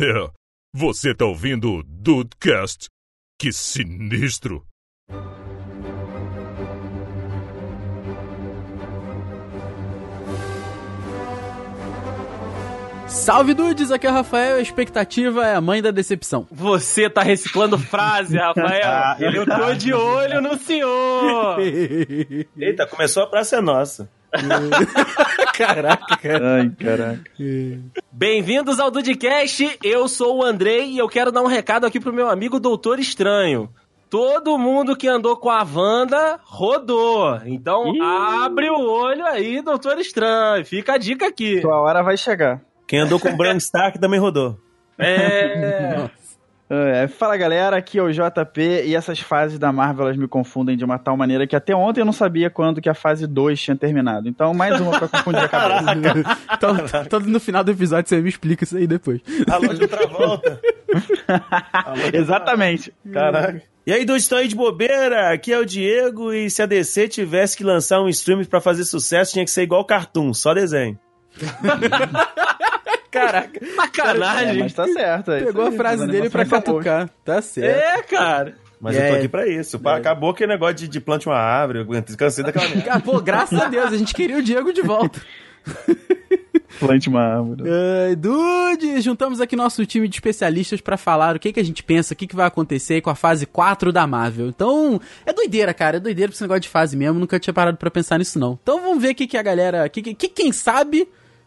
É, você tá ouvindo o Dudecast? Que sinistro! Salve dudes, aqui é o Rafael, a expectativa é a mãe da decepção. Você tá reciclando frase, Rafael. Ah, Eu tô de olho no senhor. Eita, começou a praça é nossa. Caraca, cara. Ai, caraca. Bem-vindos ao Dudcast, eu sou o Andrei e eu quero dar um recado aqui pro meu amigo Doutor Estranho. Todo mundo que andou com a Wanda rodou. Então Ih. abre o olho aí, Doutor Estranho. Fica a dica aqui. Tua hora vai chegar. Quem andou com o Bran Stark também rodou. É. É, fala galera, aqui é o JP e essas fases da Marvel elas me confundem de uma tal maneira que até ontem eu não sabia quando que a fase 2 tinha terminado. Então, mais uma pra confundir a cabeça. então, então, no final do episódio você me explica isso aí depois. Alô de outra volta. Exatamente. Caraca. E aí, dois estão aí de bobeira? Aqui é o Diego e se a DC tivesse que lançar um stream pra fazer sucesso, tinha que ser igual cartoon, só desenho. Caraca, É, sacanagem. mas tá certo. é isso Pegou a aí, frase as dele pra catucar. Tá certo. É, cara. Mas E eu tô aí? aqui pra isso. Pá, Acabou aquele negócio de, de plante uma árvore, eu cansei daquela merda. Pô, graças a Deus, a gente queria o Diego de volta. Plante uma árvore. Ai, Dude, juntamos aqui nosso time de especialistas pra falar o que, que a gente pensa, o que, que vai acontecer com a fase 4 da Marvel. Então, é doideira, cara, é doideira pra esse negócio de fase mesmo, nunca tinha parado pra pensar nisso não. Então vamos ver o que, que a galera, que, que, que quem sabe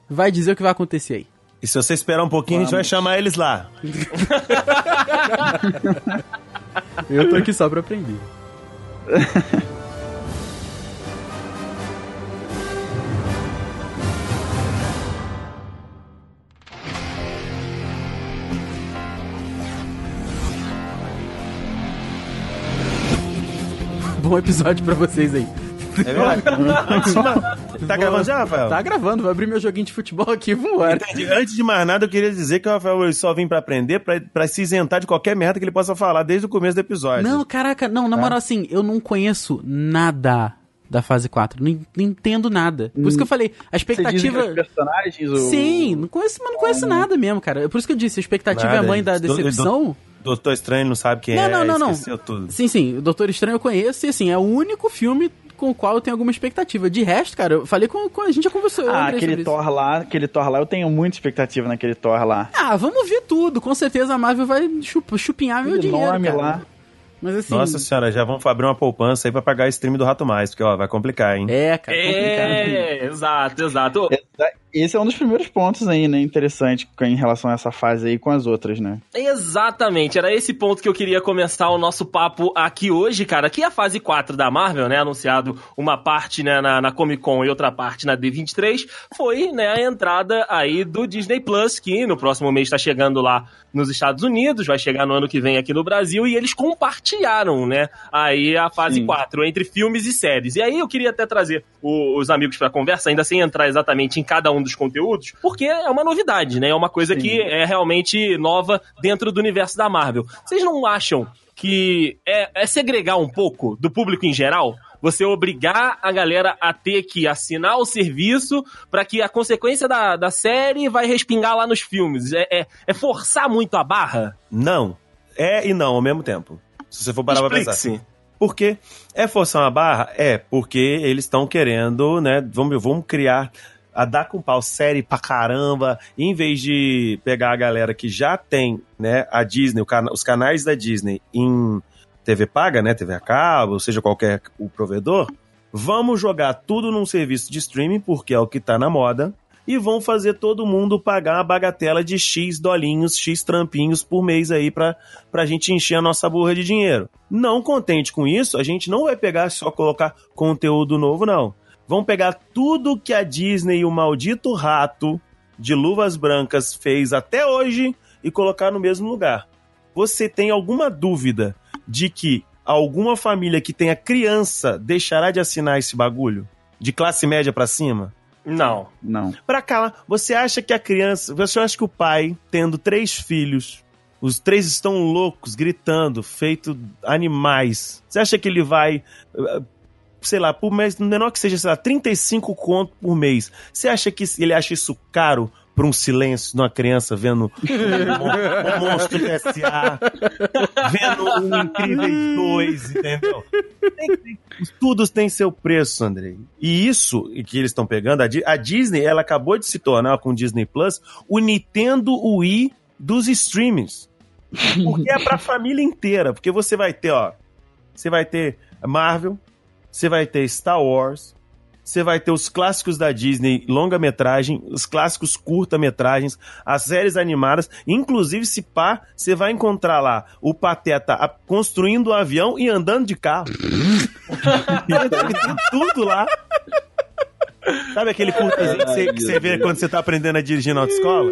vai dizer o que vai acontecer aí. E se você esperar um pouquinho, a gente vai chamar eles lá. Eu tô aqui só pra aprender. Bom episódio pra vocês aí. É verdade? Tá gravando já, Rafael? Tá gravando, vou abrir meu joguinho de futebol aqui, vambora. Entendi. Antes de mais nada, eu queria dizer que o Rafael só vem pra aprender, pra, pra se isentar de qualquer merda que ele possa falar desde o começo do episódio. Não, caraca, não, na moral, assim, eu não conheço nada da fase 4. Não, não entendo nada. Por isso que eu falei, a Você diz que expectativa. os personagens... O... Sim, não conheço, mas não conheço nada mesmo, cara. Por isso que eu disse, a expectativa é a Nada, mãe da ele- do- decepção. Doutor Estranho não sabe quem Não, é, não, não, não. esqueceu tudo. Sim, sim, o Doutor Estranho eu conheço e assim, é o único filme com o qual eu tenho alguma expectativa. De resto, cara, eu falei com, com a gente já conversou. Ah, aquele. Thor lá, aquele Thor lá, eu tenho muita expectativa naquele Thor lá. Ah, vamos ver tudo. Com certeza a Marvel vai chup- chupinhar meu dinheiro. nome cara. lá. Mas assim. Nossa senhora, já vamos abrir uma poupança aí pra pagar o stream do Rato Mais, porque ó, vai complicar, hein? É, cara, complicado. É, exato, exato. Esse é um dos primeiros pontos aí, né? Interessante em relação a essa fase aí com as outras, né? Exatamente, era esse ponto que eu queria começar o nosso papo aqui hoje, cara. Que a fase 4 da Marvel, né, anunciado uma parte né, na, na Comic Con e outra parte na D23, foi né, a entrada aí do Disney Plus, que no próximo mês está chegando lá nos Estados Unidos, vai chegar no ano que vem aqui no Brasil, e eles compartilharam, né, aí a fase Sim. 4 entre filmes e séries. E aí eu queria até trazer o- os amigos pra conversa, ainda sem entrar exatamente em cada um dos conteúdos, porque é uma novidade, né? É uma coisa Sim. que é realmente nova dentro do universo da Marvel. Vocês não acham que é, é segregar um pouco do público em geral? Você obrigar a galera a ter que assinar o serviço para que a consequência da, da série vai respingar lá nos filmes. É, é, é forçar muito a barra? Não. É e não ao mesmo tempo. Se você for parar pra pensar. Explique-se. Por quê? É forçar uma barra? É, porque eles estão querendo, né? Vamos, vamos criar. A dar com pau série pra caramba, em vez de pegar a galera que já tem, né, a Disney, os canais da Disney em TV paga, né, TV a cabo, ou seja, qualquer o provedor, vamos jogar tudo num serviço de streaming, porque é o que tá na moda, e vão fazer todo mundo pagar a bagatela de X dolinhos, X trampinhos por mês aí pra, pra gente encher a nossa burra de dinheiro. Não contente com isso, a gente não vai pegar só colocar conteúdo novo, não. Vão pegar tudo que a Disney e o maldito rato de luvas brancas fez até hoje e colocar no mesmo lugar. Você tem alguma dúvida de que alguma família que tenha criança deixará de assinar esse bagulho? De classe média pra cima? Não. Não. Pra cá, você acha que a criança, você acha que o pai, tendo três filhos, os três estão loucos, gritando, feito animais. Você acha que ele vai, sei lá, por mês, menor que seja, sei lá, 35 conto por mês. Você acha que ele acha isso caro pra um silêncio numa criança vendo um, monstro do SA, vendo um Incríveis 2, entendeu? Tem- tem- tudo tem seu preço, Andrei. E isso que eles estão pegando, a, a Disney, ela acabou de se tornar com o Disney Plus o Nintendo Wii dos streamings. Porque é pra família inteira. Porque você vai ter, ó. Você vai ter Marvel, você vai ter Star Wars, você vai ter os clássicos da Disney, longa-metragem, os clássicos curta-metragens, as séries animadas, inclusive se pá, você vai encontrar lá o Pateta construindo um avião e andando de carro. tem tudo lá. Sabe aquele curtazinho que você, que você vê quando você tá aprendendo a dirigir na autoescola?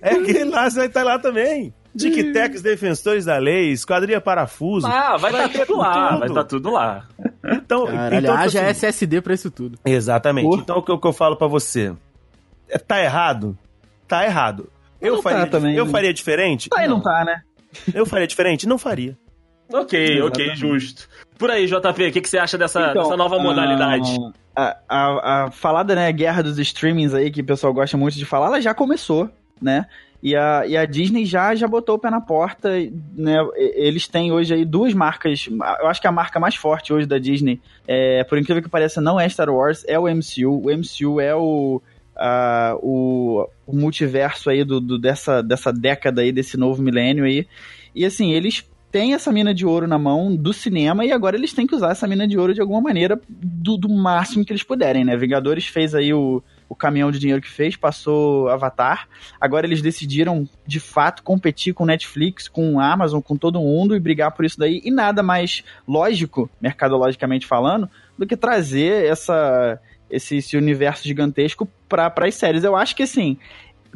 É aquele lá, você vai estar lá também. Tic-Tecs, Defensores da Lei, Esquadrilha Parafuso. Ah, vai estar ter tudo lá, tudo. vai estar tudo lá. Então, Caralho, então haja assim, SSD pra isso tudo. Exatamente. Porra. Então o que, eu- o que eu falo pra você? É, tá errado? Tá errado. Eu, Não faria, tá também, eu né? faria diferente? Tá e não tá, né? Eu faria diferente? Não faria. Ok, ok, Exatamente. justo. Por aí, JP, o que, que você acha dessa, Então, dessa nova modalidade? A, a, a falada, né, guerra dos streamings aí, que o pessoal gosta muito de falar, ela já começou, né? E a, e a Disney já, já botou o pé na porta, né? Eles têm hoje aí duas marcas. Eu acho que a marca mais forte hoje da Disney, é, por incrível que pareça, não é Star Wars, é o MCU. O MCU é o, a- o, o multiverso aí do, do- dessa, dessa década aí, desse novo milênio aí. E assim, eles têm essa mina de ouro na mão do cinema e agora eles têm que usar essa mina de ouro de alguma maneira do, do máximo que eles puderem, né? Vingadores fez aí o, o caminhão de dinheiro que fez, passou Avatar. Agora eles decidiram, de fato, competir com Netflix, com Amazon, com todo mundo e brigar por isso daí. E nada mais lógico, mercadologicamente falando, do que trazer essa, esse, esse universo gigantesco para as séries. Eu acho que assim,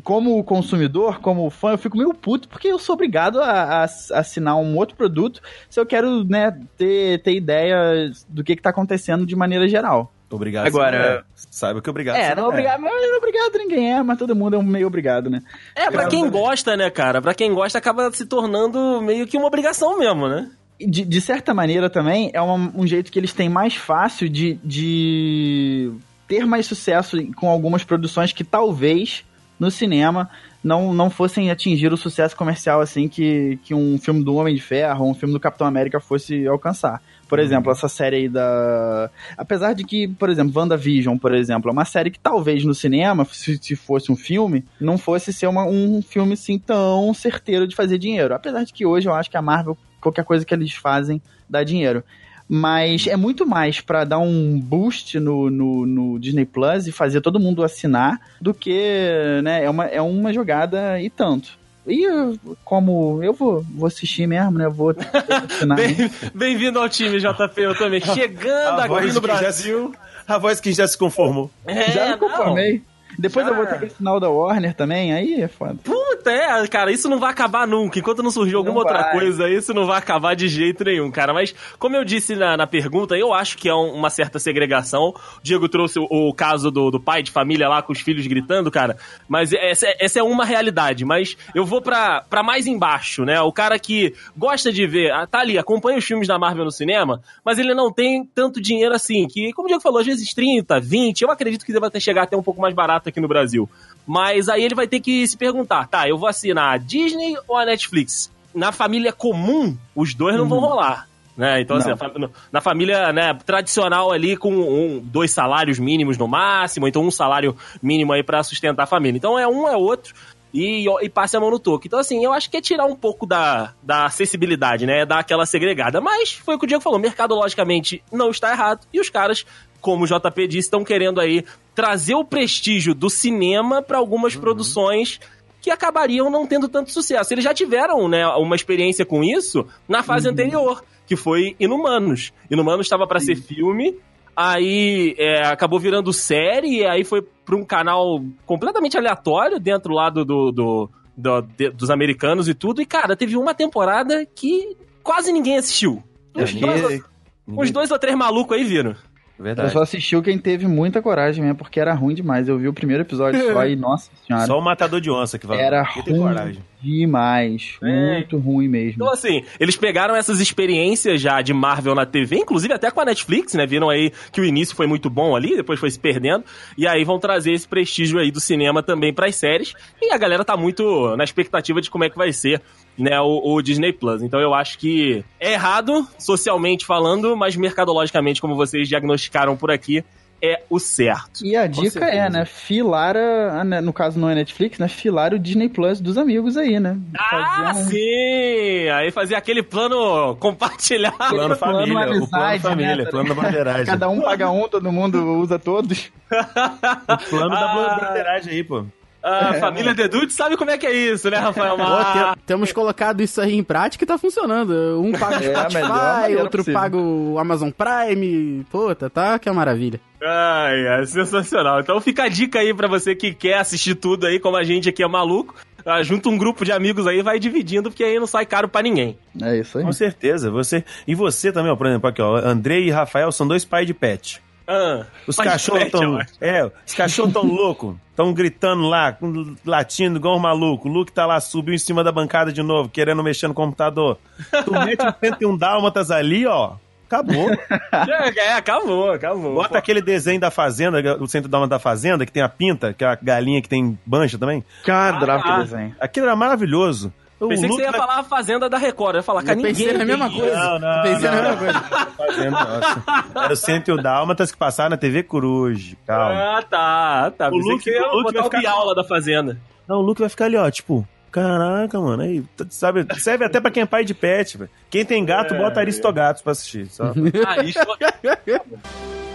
como consumidor, como fã, eu fico meio puto porque eu sou obrigado a, a assinar um outro produto se eu quero, né, ter, ter ideia do que, que tá acontecendo de maneira geral. Obrigado. Agora- é. Saiba que obrigado. É, você não obrigado, mas não obrigado ninguém é, mas todo mundo é um meio obrigado, né? É, pra quem gosta, né, cara? Pra quem gosta, acaba se tornando meio que uma obrigação mesmo, né? De, de certa maneira também é uma- um jeito que eles têm mais fácil de, de ter mais sucesso com algumas produções que talvez no cinema não, não fossem atingir o sucesso comercial assim que, que um filme do Homem de Ferro ou um filme do Capitão América fosse alcançar. Por exemplo, essa série aí da. Apesar de que, por exemplo, WandaVision, por exemplo, é uma série que talvez no cinema, se, se fosse um filme, não fosse ser uma- um filme assim tão certeiro de fazer dinheiro. Apesar de que hoje eu acho que a Marvel, qualquer coisa que eles fazem, dá dinheiro. Mas é muito mais pra dar um boost no, no, no Disney Plus e fazer todo mundo assinar do que, né, é uma, é uma jogada e tanto. E eu, como eu vou, vou assistir mesmo, né? eu Vou assinar. Bem- Bem-vindo ao time, JP, eu também. Chegando A aqui voz no que já Brasil. A voz que já se conformou. É, Já me não. Depois eu vou ter que assinar o da Warner também, aí é foda. Puta, é, cara, isso não vai acabar nunca. Enquanto não surgir alguma Não outra coisa, isso não vai acabar de jeito nenhum, cara. Mas, como eu disse na, na pergunta, eu acho que é um- uma certa segregação. O Diego trouxe o, o caso do, do pai de família lá com os filhos gritando, cara. Mas essa, é- essa é uma realidade. Mas eu vou pra, pra mais embaixo, né? O cara que gosta de ver, ah, tá ali, acompanha os filmes da Marvel no cinema, mas ele não tem tanto dinheiro assim. Que, como o Diego falou, às vezes 30, 20, eu acredito que deva ter chegar até um pouco mais barato aqui no Brasil. Mas aí ele vai ter que se perguntar, tá, eu vou assinar a Disney ou a Netflix? Na família comum, os dois não vão rolar. Né? Então, assim, na família né, tradicional ali, com um, dois salários mínimos no máximo, então um salário mínimo aí pra sustentar a família. Então é um, é outro. E, e passe a mão no toque. Então, assim, eu acho que é tirar um pouco da, da acessibilidade, né? Dar aquela segregada. Mas foi o que o Diego falou: mercadologicamente não está errado. E os caras, como o JP disse, estão querendo aí trazer o prestígio do cinema para algumas produções que acabariam não tendo tanto sucesso. Eles já tiveram, né, uma experiência com isso na fase anterior, que foi Inumanos. Inumanos estava para ser filme, aí é, acabou virando série, e aí foi para um canal completamente aleatório dentro lá do, do, do- do- de- dos americanos e tudo. E, cara, teve uma temporada que quase ninguém assistiu. É, Uns, ninguém- dois, uns dois ou três malucos aí viram. Eu Verdade. só assistiu quem teve muita coragem mesmo, porque era ruim demais. Eu vi o primeiro episódio só e, nossa senhora. Só o matador de onça que vai. Era ruim. coragem. Demais. É. Muito ruim mesmo. Então, assim, eles pegaram essas experiências já de Marvel na TV, inclusive até com a Netflix, né? Viram aí que o início foi muito bom ali, depois foi se perdendo. E aí vão trazer esse prestígio aí do cinema também pras séries. E a galera tá muito na expectativa de como é que vai ser, né, o, o Disney Plus. Então eu acho que é errado, socialmente falando, mas mercadologicamente, como vocês diagnosticaram por aqui, é o certo. E a dica é, né? Filar, a, né, no caso não é Netflix, né? Filar o Disney Plus dos amigos aí, né? Ah, um- sim! Aí fazer aquele plano compartilhado. Plano Plano família, o plano amizade, família, né? plano da bandeiragem. Cada um paga um, todo mundo usa todos. O plano da Ah. bandeiragem aí, pô. A família Dedut sabe como é que é isso, né, Rafael? Pô, Mas... te- temos colocado isso aí em prática e tá funcionando. Um paga o É Spotify, outro possível. paga o Amazon Prime. Puta, tá que é maravilha. Ai, é sensacional. Então fica a dica aí pra você que quer assistir tudo aí, como a gente aqui é maluco. Ah, junta um grupo de amigos aí e vai dividindo, porque aí não sai caro pra ninguém. É isso aí. Com certeza. Você... E você também, ó, por exemplo, aqui, ó. Andrei e Rafael são dois pais de pet. Ah, Os cachorros pet, tão. ó. É, os cachorros tão loucos. Tão gritando lá, com- latindo igual um maluco. O Luke tá lá, subiu em cima da bancada de novo, querendo mexer no computador. Tu mete um 101 dálmatas ali, ó. Acabou. É, acabou, acabou. Bota aquele desenho da Fazenda, o centro da da Fazenda, que tem a pinta, que é a galinha que tem bancha também. Cara, adorava Ah, aquele desenho. Aquilo era maravilhoso. O Pensei que você ia falar a Fazenda da Record. Eu ia falar, cara, Eu pensei ninguém na mesma coisa. Não, não, pensei na não. mesma coisa. Fazenda, nossa. Era o 101 Dálmatas que passava na TV Coruja. Calma. Ah, tá, tá. O Pensei Luke- que ia o Luke botar vai o ficar- Bial lá da Fazenda. Não, o Luke vai ficar ali, ó, tipo, caraca, mano, aí, sabe, serve até pra quem é pai de pet, velho. Quem tem gato, É. bota Aristogatos pra assistir, só. Ah, isso...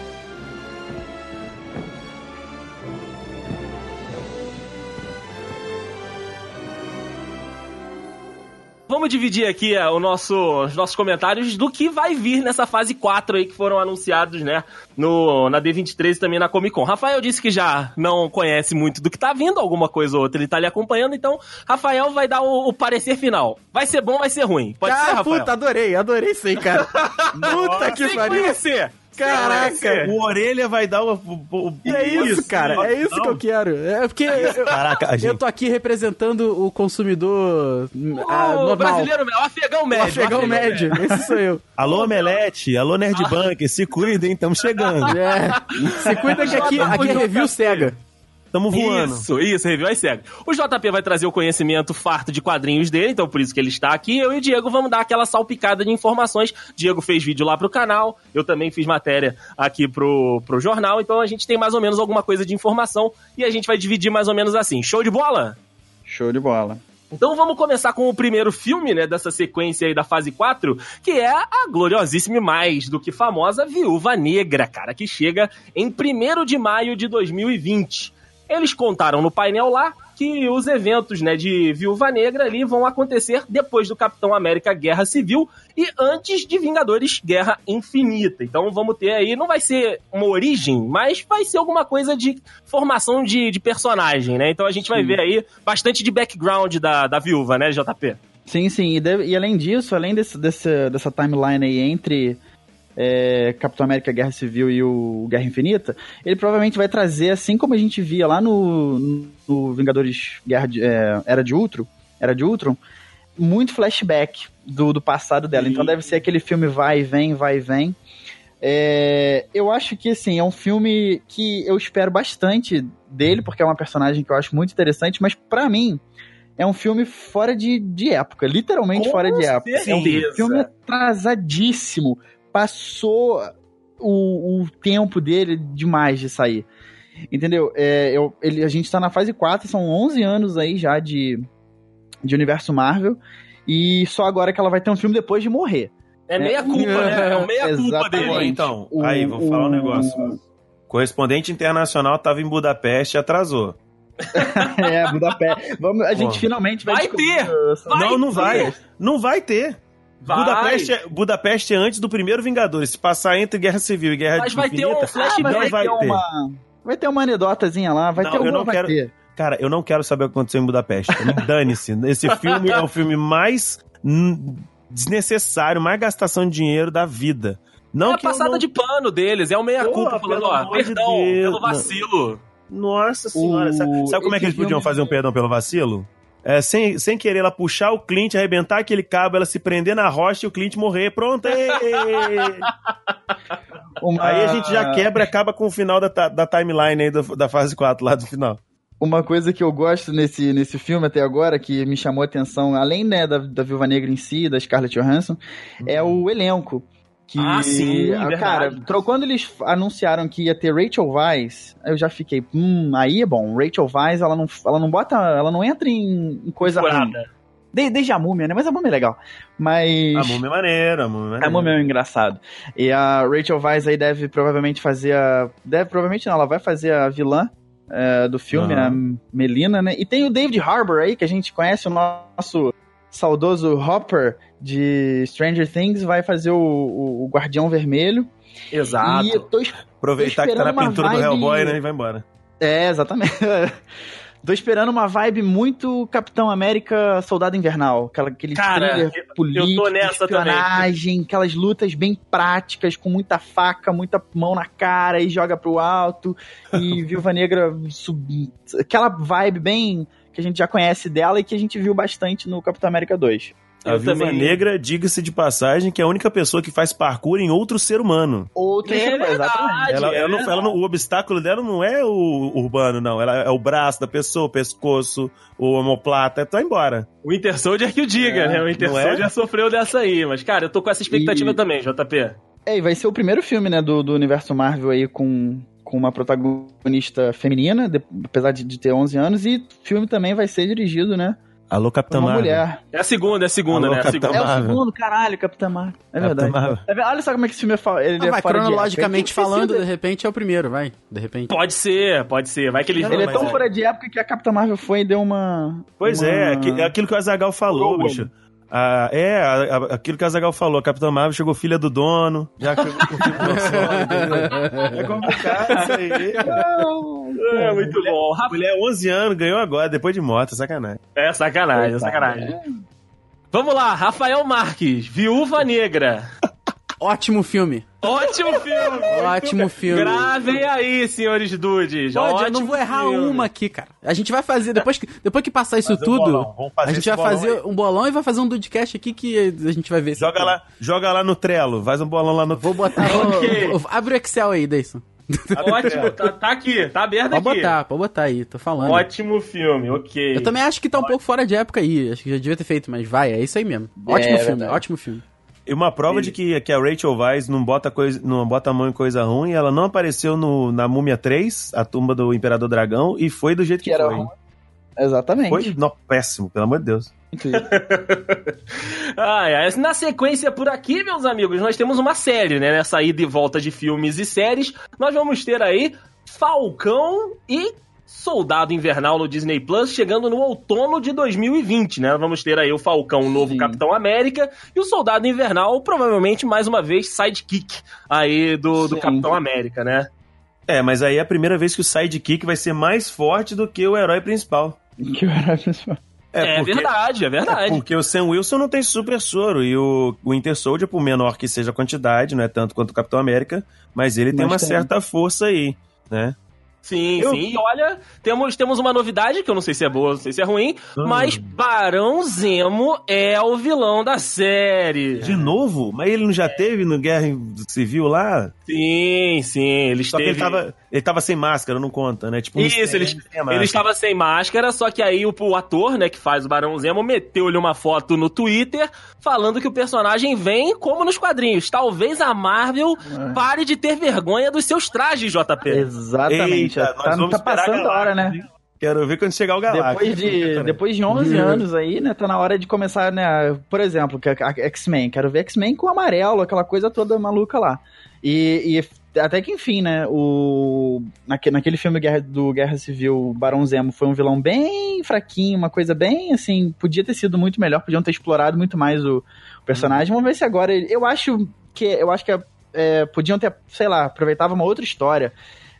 Vamos dividir aqui é, o nosso, os nossos comentários do que vai vir nessa fase 4 aí que foram anunciados, né? No, na D23 e também na Comic Con. Rafael disse que já não conhece muito do que tá vindo, alguma coisa ou outra ele tá ali acompanhando, então Rafael vai dar o, o parecer final. Vai ser bom, vai ser ruim. Pode ser, ah, Rafael? puta, adorei, adorei isso aí, cara. puta que Sem pariu. conhecer. Caraca. O Orelha vai dar o... o, o E é isso, cara. É isso que eu quero. É porque eu, Caraca, a eu gente... tô aqui representando o consumidor o normal. brasileiro, o afegão O médio. afegão médio. Esse sou eu. Alô, Omelete, alô, Nerd Ah. Se cuidem, estamos chegando. É. Se cuida que aqui, aqui é review cega. Estamos voando. Isso, isso, review às cegas. O JP vai trazer o conhecimento farto de quadrinhos dele, então por isso que ele está aqui. Eu e o Diego vamos dar aquela salpicada de informações. Diego fez vídeo lá pro canal, eu também fiz matéria aqui pro, pro jornal, então a gente tem mais ou menos alguma coisa de informação e a gente vai dividir mais ou menos assim. Show de bola? Show de bola. Então vamos começar com o primeiro filme, né, dessa sequência aí da fase 4, que é a gloriosíssima e mais do que famosa Viúva Negra, cara, que chega em 1 de maio de 2020. Eles contaram no painel lá que os eventos, né, de Viúva Negra ali vão acontecer depois do Capitão América Guerra Civil e antes de Vingadores Guerra Infinita. Então vamos ter aí, não vai ser uma origem, mas vai ser alguma coisa de formação de, de personagem, né? Então a gente vai ver aí bastante de background da, da viúva, né, JP? Sim, sim. E, deve- e além disso, além desse, desse- dessa timeline aí entre é, Capitão América Guerra Civil e o Guerra Infinita, ele provavelmente vai trazer, assim como a gente via lá no, no Vingadores Guerra de, é, Era de Ultron, Era de Ultron, muito flashback do, do passado dela. Então deve ser aquele filme vai e vem, vai e vem. É, eu acho que, assim, é um filme que eu espero bastante dele, porque é uma personagem que eu acho muito interessante, mas pra mim é um filme fora de, de época, literalmente Com fora de época. certeza. Um filme atrasadíssimo. Passou o, o tempo dele demais de sair. Entendeu? É, eu, ele, a gente tá na fase 4, são 11 anos aí já de, de universo Marvel. E só agora que ela vai ter um filme depois de morrer. É meia culpa, né? É o meia culpa Exatamente. dele. Bom, então, O- aí, vou falar um o- negócio. Correspondente internacional tava em Budapeste e atrasou. é, Budapeste. Vamos, a gente Pô. finalmente vai, Vai ter! Vai não, não ter! vai. Não vai ter. Vai. Budapeste, é, Budapeste é antes do primeiro Vingadores. Se passar entre Guerra Civil e Guerra Mas vai ter um Infinita, flashback, mas não vai ter uma. Vai ter uma anedotazinha lá, vai Não, ter eu alguma, não vai quero- ter. Cara, eu não quero saber o que aconteceu em Budapeste. Dane-se. Esse filme é o filme mais desnecessário, mais gastação de dinheiro da vida. Não é a eu passada não- de pano deles, é o meia culpa Porra, falando, ó, de perdão Deus, pelo vacilo. Nossa senhora. O- Sabe, sabe como é que eles podiam fazer um perdão pelo vacilo? É, sem, sem querer ela puxar o Clint, arrebentar aquele cabo, ela se prender na rocha e o Clint morrer. Pronto! ê! Uma- Aí a gente já quebra e acaba com o final da, da timeline aí do- da fase 4 lá do final. Uma coisa que eu gosto nesse, nesse filme até agora, que me chamou a atenção, além né, da, da Viúva Negra em si, da Scarlett Johansson, é o elenco. Que, Ah, sim, ah, verdade. Cara, tro- quando eles anunciaram que ia ter Rachel Weisz, eu já fiquei, hum, aí é bom. Rachel Weisz, ela não, ela não bota, ela não entra em, em coisa ruim. De- desde a múmia, né? Mas a múmia é legal. Mas. A múmia é maneira, a múmia é maneira. A múmia é engraçado. E a Rachel Weisz aí deve provavelmente fazer a. Deve provavelmente não, ela vai fazer a vilã é, do filme, Aham. a Melina, né? E tem o David Harbour aí, que a gente conhece, o nosso saudoso Hopper de Stranger Things, vai fazer o, o- o Guardião Vermelho. Exato. E eu tô Aproveitar que tá na pintura do vibe- Hellboy, né? E vai embora. É, exatamente. Tô esperando uma vibe muito Capitão América Soldado Invernal. Aquela, aquele Cara, thriller eu- político, eu tô nessa também. aquelas lutas bem práticas, com muita faca, muita mão na cara e joga pro alto. E Viúva Negra sub... Aquela vibe bem que a gente já conhece dela e que a gente viu bastante no Capitão América 2. A Eu Viúva também- Negra, diga-se de passagem, que é a única pessoa que faz parkour em outro ser humano. Outra É exatamente. verdade. Ela, é ela não- ela não- o obstáculo dela não é o urbano, não. Ela é o braço da pessoa, o pescoço, o omoplata. Tá embora. O Winter Soldier que o diga, É, né? O Winter não é? Soldier sofreu dessa aí. Mas, cara, eu tô com essa expectativa E- também, JP. É, e vai ser o primeiro filme, né, do, do universo Marvel aí com, com uma protagonista feminina, de- apesar de, de ter 11 anos, e o filme também vai ser dirigido, né, Alô, por Capitã uma Marvel. mulher. É a segunda, é a segunda, Alô, né? A Capitão segunda. É o segundo, caralho, Capitã Marvel. É Capitã verdade. Marvel. É Olha só como é que esse filme é, fa- ele Ah, é vai, de cronologicamente Ele que falando, de repente é o primeiro, vai. De repente. Pode ser, pode ser. Vai que eles Não, Ele é tão é- fora de época que a Capitã Marvel foi e deu uma... Pois uma- é, aqui- é aquilo que o Azagal falou, bicho. Ah, é, a- a- aquilo que o Azagal falou. A Capitã Marvel chegou filha do dono, já chegou com o filho do solo, entendeu? É complicado isso aí. É, muito bom. Rafa- Mulher, 11 anos, ganhou agora, depois de morte, sacanagem. É sacanagem, é sacanagem. Vamos lá, Rafael Marques, Viúva Negra. Ótimo filme. Ótimo filme! Ótimo filme. Gravem aí, senhores dudes. Pode, eu Ótimo não vou errar filme. uma aqui, cara. A gente vai fazer, depois que, depois que passar isso Fazer um tudo, fazer a gente vai fazer aí. um bolão e vai fazer um Dudcast aqui que a gente vai ver. Joga lá, joga lá no Trello, faz um bolão lá no Vou botar. Ok. vou- abre o Excel aí, Deison. Ótimo, tá, tá aqui, tá aberto Pode aqui. botar, pode botar aí, tô falando. Ótimo filme, ok. Eu também acho que tá um pouco fora de época aí. Acho que já devia ter feito, mas vai, é isso aí mesmo. Ótimo É, filme, verdade. ótimo filme. E uma prova de que, que a Rachel Weisz não bota, coisa, não bota a mão em coisa ruim, ela não apareceu no, na Múmia 3, a tumba do Imperador Dragão, e foi do jeito que, Que era foi. ruim. Exatamente. Foi não, péssimo, pelo amor de Deus. Ai, ai. Na sequência por aqui, meus amigos, nós temos uma série, né? Nessa ida e volta de filmes e séries. Nós vamos ter aí Falcão e Soldado Invernal no Disney Plus, chegando no outono de 2020, né? Vamos ter aí o Falcão, o novo Sim. Capitão América, e o Soldado Invernal, provavelmente, mais uma vez, sidekick aí do, do. Capitão América, né? É, mas aí é a primeira vez que o sidekick vai ser mais forte do que o herói principal. que era pessoal. É, porque- verdade, é verdade. Porque o Sam Wilson não tem super soro e o Winter Soldier, por menor que seja a quantidade, não é tanto quanto o Capitão América, mas ele tem Mas uma tem. certa força aí, né? Sim, Eu- sim. E olha, temos, temos uma novidade, que eu não sei se é boa, não sei se é ruim, Hum. mas Barão Zemo é o vilão da série. De novo? Mas ele não já teve no Guerra Civil lá? Sim, sim. Ele Só que esteve... ele tava, ele tava sem máscara, não conta, né? Tipo, um Isso, ele, máscara. ele estava sem máscara, só que aí o, o ator, né, que faz o Barão Zemo, meteu-lhe uma foto no Twitter falando que o personagem vem como nos quadrinhos. Talvez a Marvel É. pare de ter vergonha dos seus trajes, JP. Exatamente. Eita, tá, tá passando a hora, né? Quero ver quando chegar o Galactus. Depois de, depois de 11 anos aí, né, tá na hora de começar, né, por exemplo, que a- a X-Men, quero ver X-Men com amarelo, aquela coisa toda maluca lá. E, e até que enfim, né, o naque- naquele filme Guerra- do Guerra Civil, o Barão Zemo foi um vilão bem fraquinho, uma coisa bem, assim, podia ter sido muito melhor, podiam ter explorado muito mais o, o personagem. Vamos ver se agora eu acho que eu acho que é, é, podiam ter, sei lá, aproveitava uma outra história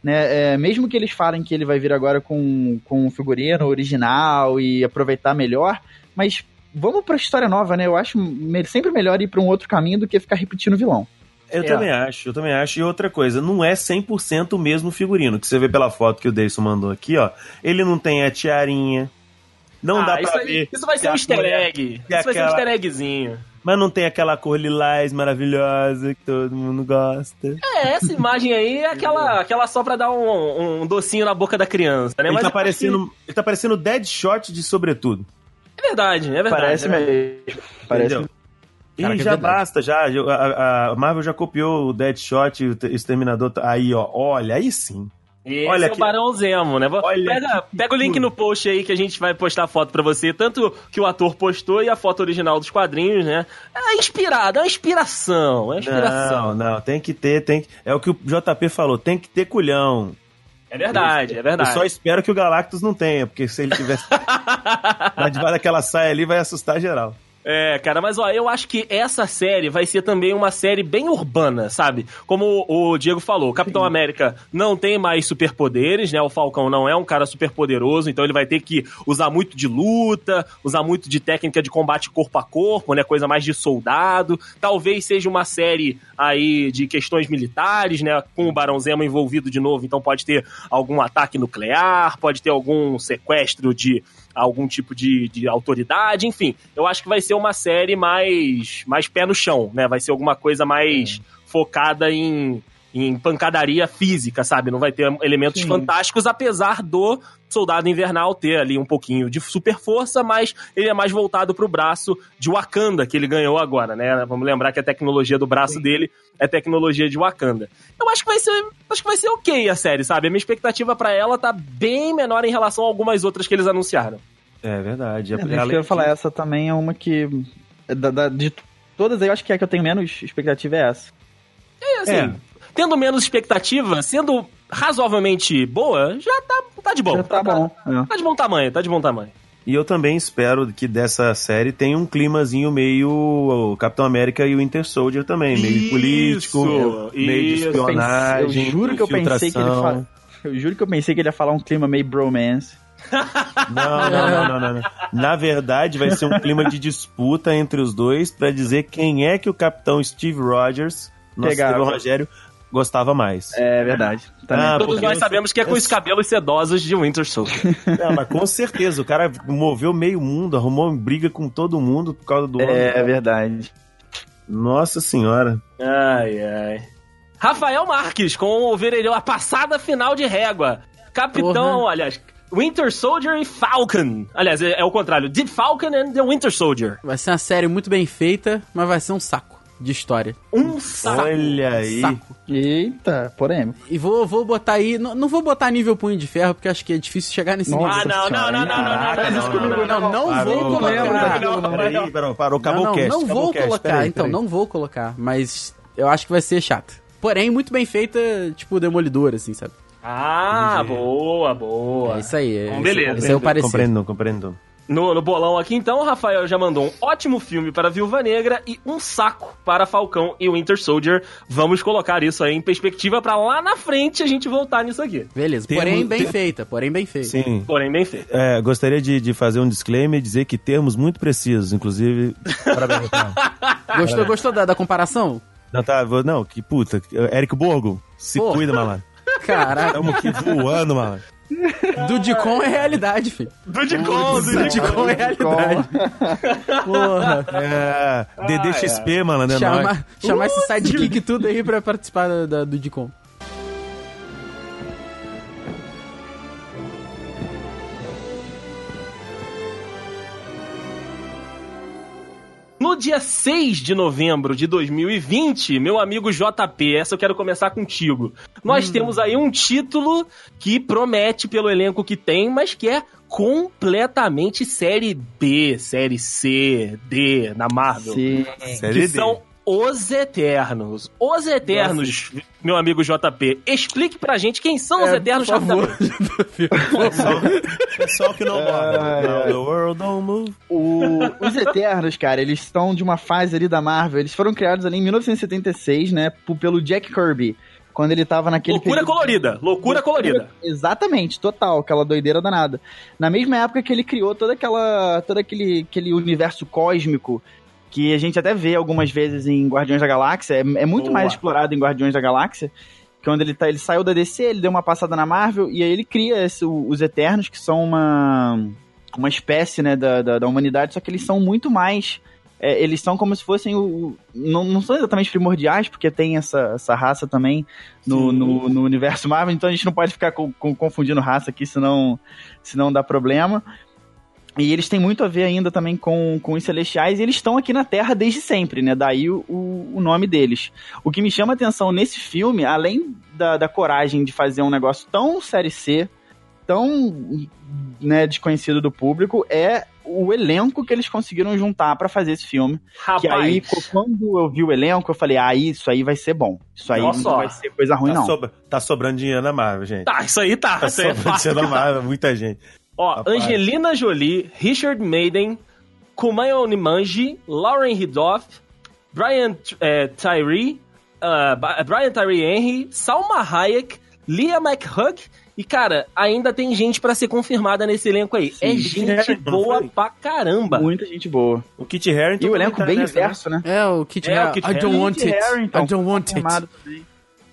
né? É, mesmo que eles falem que ele vai vir agora com, com o figurino original e aproveitar melhor, mas vamos pra história nova, né? Eu acho me- sempre melhor ir pra um outro caminho do que ficar repetindo o vilão. Eu É. também acho, eu também acho. E outra coisa, não é 100% o mesmo figurino. Que você vê pela foto que o Deison mandou aqui, ó. Ele não tem a tiarinha. Não Ah, dá isso pra aí- ver. Isso vai ser um easter mulher- egg. Isso que vai ser um aquela- easter eggzinho. Mas não tem aquela cor lilás maravilhosa que todo mundo gosta. É, essa imagem aí é aquela, aquela só pra dar um, um docinho na boca da criança, né? Ele Mas tá, parecendo, ele tá parecendo Deadshot de sobretudo. que É verdade, é verdade. Parece é verdade. mesmo. Parece Entendeu? E Cara, que é já verdade. basta, já. A, a Marvel já copiou o Deadshot e o Te- Exterminador. Aí, ó. Olha, aí sim. Esse Olha é o que- Barão Zemo, né? Pega, pega o link no post aí que a gente vai postar a foto pra você, tanto que o ator postou e a foto original dos quadrinhos, né? É inspirado, é uma inspiração, é uma inspiração. Não, não, tem que ter, tem que- É o que o JP falou, tem que ter culhão. É verdade, é Eu verdade. só espero que o Galactus não tenha, porque se ele tivesse. Mas debaixo daquela saia ali vai assustar geral. É, cara, mas ó, eu acho que essa série vai ser também uma série bem urbana, sabe? Como o Diego falou, o Capitão América não tem mais superpoderes, né? O Falcão não é um cara superpoderoso, então ele vai ter que usar muito de luta, usar muito de técnica de combate corpo a corpo, né? Coisa mais de soldado. Talvez seja uma série aí de questões militares, né? Com o Barão Zemo envolvido de novo, então pode ter algum ataque nuclear, pode ter algum sequestro de algum tipo de, de autoridade, enfim. Eu acho que vai ser uma série mais, mais pé no chão, né? Vai ser alguma coisa mais focada em, em pancadaria física, sabe? Não vai ter elementos Sim. fantásticos, apesar do Soldado Invernal ter ali um pouquinho de super força, mas ele é mais voltado pro braço de Wakanda, que ele ganhou agora, né? Vamos lembrar que a tecnologia do braço dele é tecnologia de Wakanda. Eu acho que vai ser, acho que vai ser ok a série, sabe? A minha expectativa pra ela tá bem menor em relação a algumas outras que eles anunciaram. É verdade. É, que eu ia falar, essa também é uma que. da- da- de todas aí, eu acho que é a que eu tenho menos expectativa é essa. E assim, É. tendo menos expectativa, sendo razoavelmente boa, já tá, tá de bom. Já tá bom. é. Tá de bom tamanho, tá de bom tamanho. E eu também espero que dessa série tenha um climazinho meio o Capitão América e o Winter Soldier também, meio Isso, político, meio de isso. espionagem, eu juro que eu pensei que ele infiltração. fa... Eu juro que eu pensei que ele ia falar um clima meio bromance. Não, não, não, não, não, não. Na verdade, vai ser um clima de disputa entre os dois pra dizer quem é que o Capitão Steve Rogers, nosso Pegava. Rogério, gostava mais. É verdade. Ah, Todos nós eu- sabemos que é com eu- os cabelos sedosos de Winter Soldier. Não, mas com certeza, o cara moveu meio mundo, arrumou briga com todo mundo por causa do É homem. verdade. Nossa senhora. ai, ai. Rafael Marques com o Verelhão, a passada final de régua. Capitão, Porra. aliás, Winter Soldier e Falcon. Aliás, é, é o contrário. The Falcon and the Winter Soldier. Vai ser uma série muito bem feita, mas vai ser um saco de história. Um saco. Olha aí. Saco. Eita, polêmico. E vou, vou botar aí. Não, não vou botar nível punho de ferro, porque acho que é difícil chegar nesse Nossa Ah, nível. não, não, não, não, não, não, Caraca, não, não, não, não, não, não, Não, não Parou, vou colocar. parou, Peraí, parou, parou, acabou não, o cast. não vou colocar, então, não vou colocar. Mas eu acho que vai ser chato. Porém, muito bem feita, tipo, demolidor, assim, sabe? Ah, boa, boa. É isso aí. É, Então, beleza. Esse é o. Compreendo, compreendo. No, no bolão aqui, então, o Rafael já mandou um ótimo filme para Viúva Negra e um saco para Falcão e Winter Soldier. Vamos colocar isso aí em perspectiva para lá na frente a gente voltar nisso aqui. Beleza. Porém, bem tem- feita. Porém, bem feita. Sim. Porém, bem feito. É, gostaria de, de fazer um disclaimer e dizer que termos muito precisos, inclusive. Parabéns, Rafael. Gostou, gostou da, da comparação? Não, tá, vou- não, que puta. Eric Borgo, se Pô. cuida, malandro. Caraca, Tamo aqui voando, malandro. Dudicon é realidade, filho. Dudicon, Dudicon é realidade. Porra. É, DDXP, malandro, é nóis. Chamar, chamar esse sidekick tudo aí pra participar da, da Dudicon. Dia 6 de novembro de 2020, meu amigo JP, essa eu quero começar contigo. Nós temos aí um título que promete pelo elenco que tem, mas que é completamente série B, série C, D na Marvel. Sim. Série que D. são Os Eternos. Os Eternos, meu amigo JP, explique pra gente quem são os É, Eternos por favor. rapidamente. Pessoal, pessoal que não ai. The world don't move. O- os Eternos, cara, eles estão de uma fase ali da Marvel. Eles foram criados ali em 1976, né? Pelo Jack Kirby. Quando ele tava naquele. Loucura período- colorida, loucura colorida. Exatamente, total, aquela doideira danada. Na mesma época que ele criou toda aquela, todo aquele, aquele universo cósmico que a gente até vê algumas vezes em Guardiões da Galáxia, é, é muito Boa. mais explorado em Guardiões da Galáxia, que quando ele, tá, ele saiu da DC, ele deu uma passada na Marvel, e aí ele cria esse- os Eternos, que são uma... uma espécie, né, da, da, da humanidade, só que eles são muito mais é, eles são como se fossem o. Não, não são exatamente primordiais, porque tem essa, essa raça também no, no, no, universo Marvel, então a gente não pode ficar com, com, confundindo raça aqui, senão, senão dá problema. E eles têm muito a ver ainda também com, com os celestiais, e eles estão aqui na Terra desde sempre, né? Daí o, o nome deles. O que me chama a atenção nesse filme, além da, da coragem de fazer um negócio tão série C, tão né, desconhecido do público, é o elenco que eles conseguiram juntar para fazer esse filme. Rapaz. Que aí, quando eu vi o elenco, eu falei, ah, isso aí vai ser bom. Isso aí Nossa, não vai ser coisa ruim, tá não. Sobra, tá sobrando dinheiro na Marvel, gente. Tá, isso aí tá. Tá isso sobrando é dinheiro na Marvel, muita gente. Ó, Rapaz. Angelina Jolie, Richard Maiden, Kumail Nimanji, Lauren Hidoff, Brian é, Tyree, uh, Brian Tyree Henry, Salma Hayek, Leah McHugh e, cara, ainda tem gente para ser confirmada nesse elenco aí. Sim, é gente boa pra caramba. Muita gente boa. O Kit Harington. E o elenco bem diverso, né? É, o Kit é, Harington. I don't want it. I don't want it.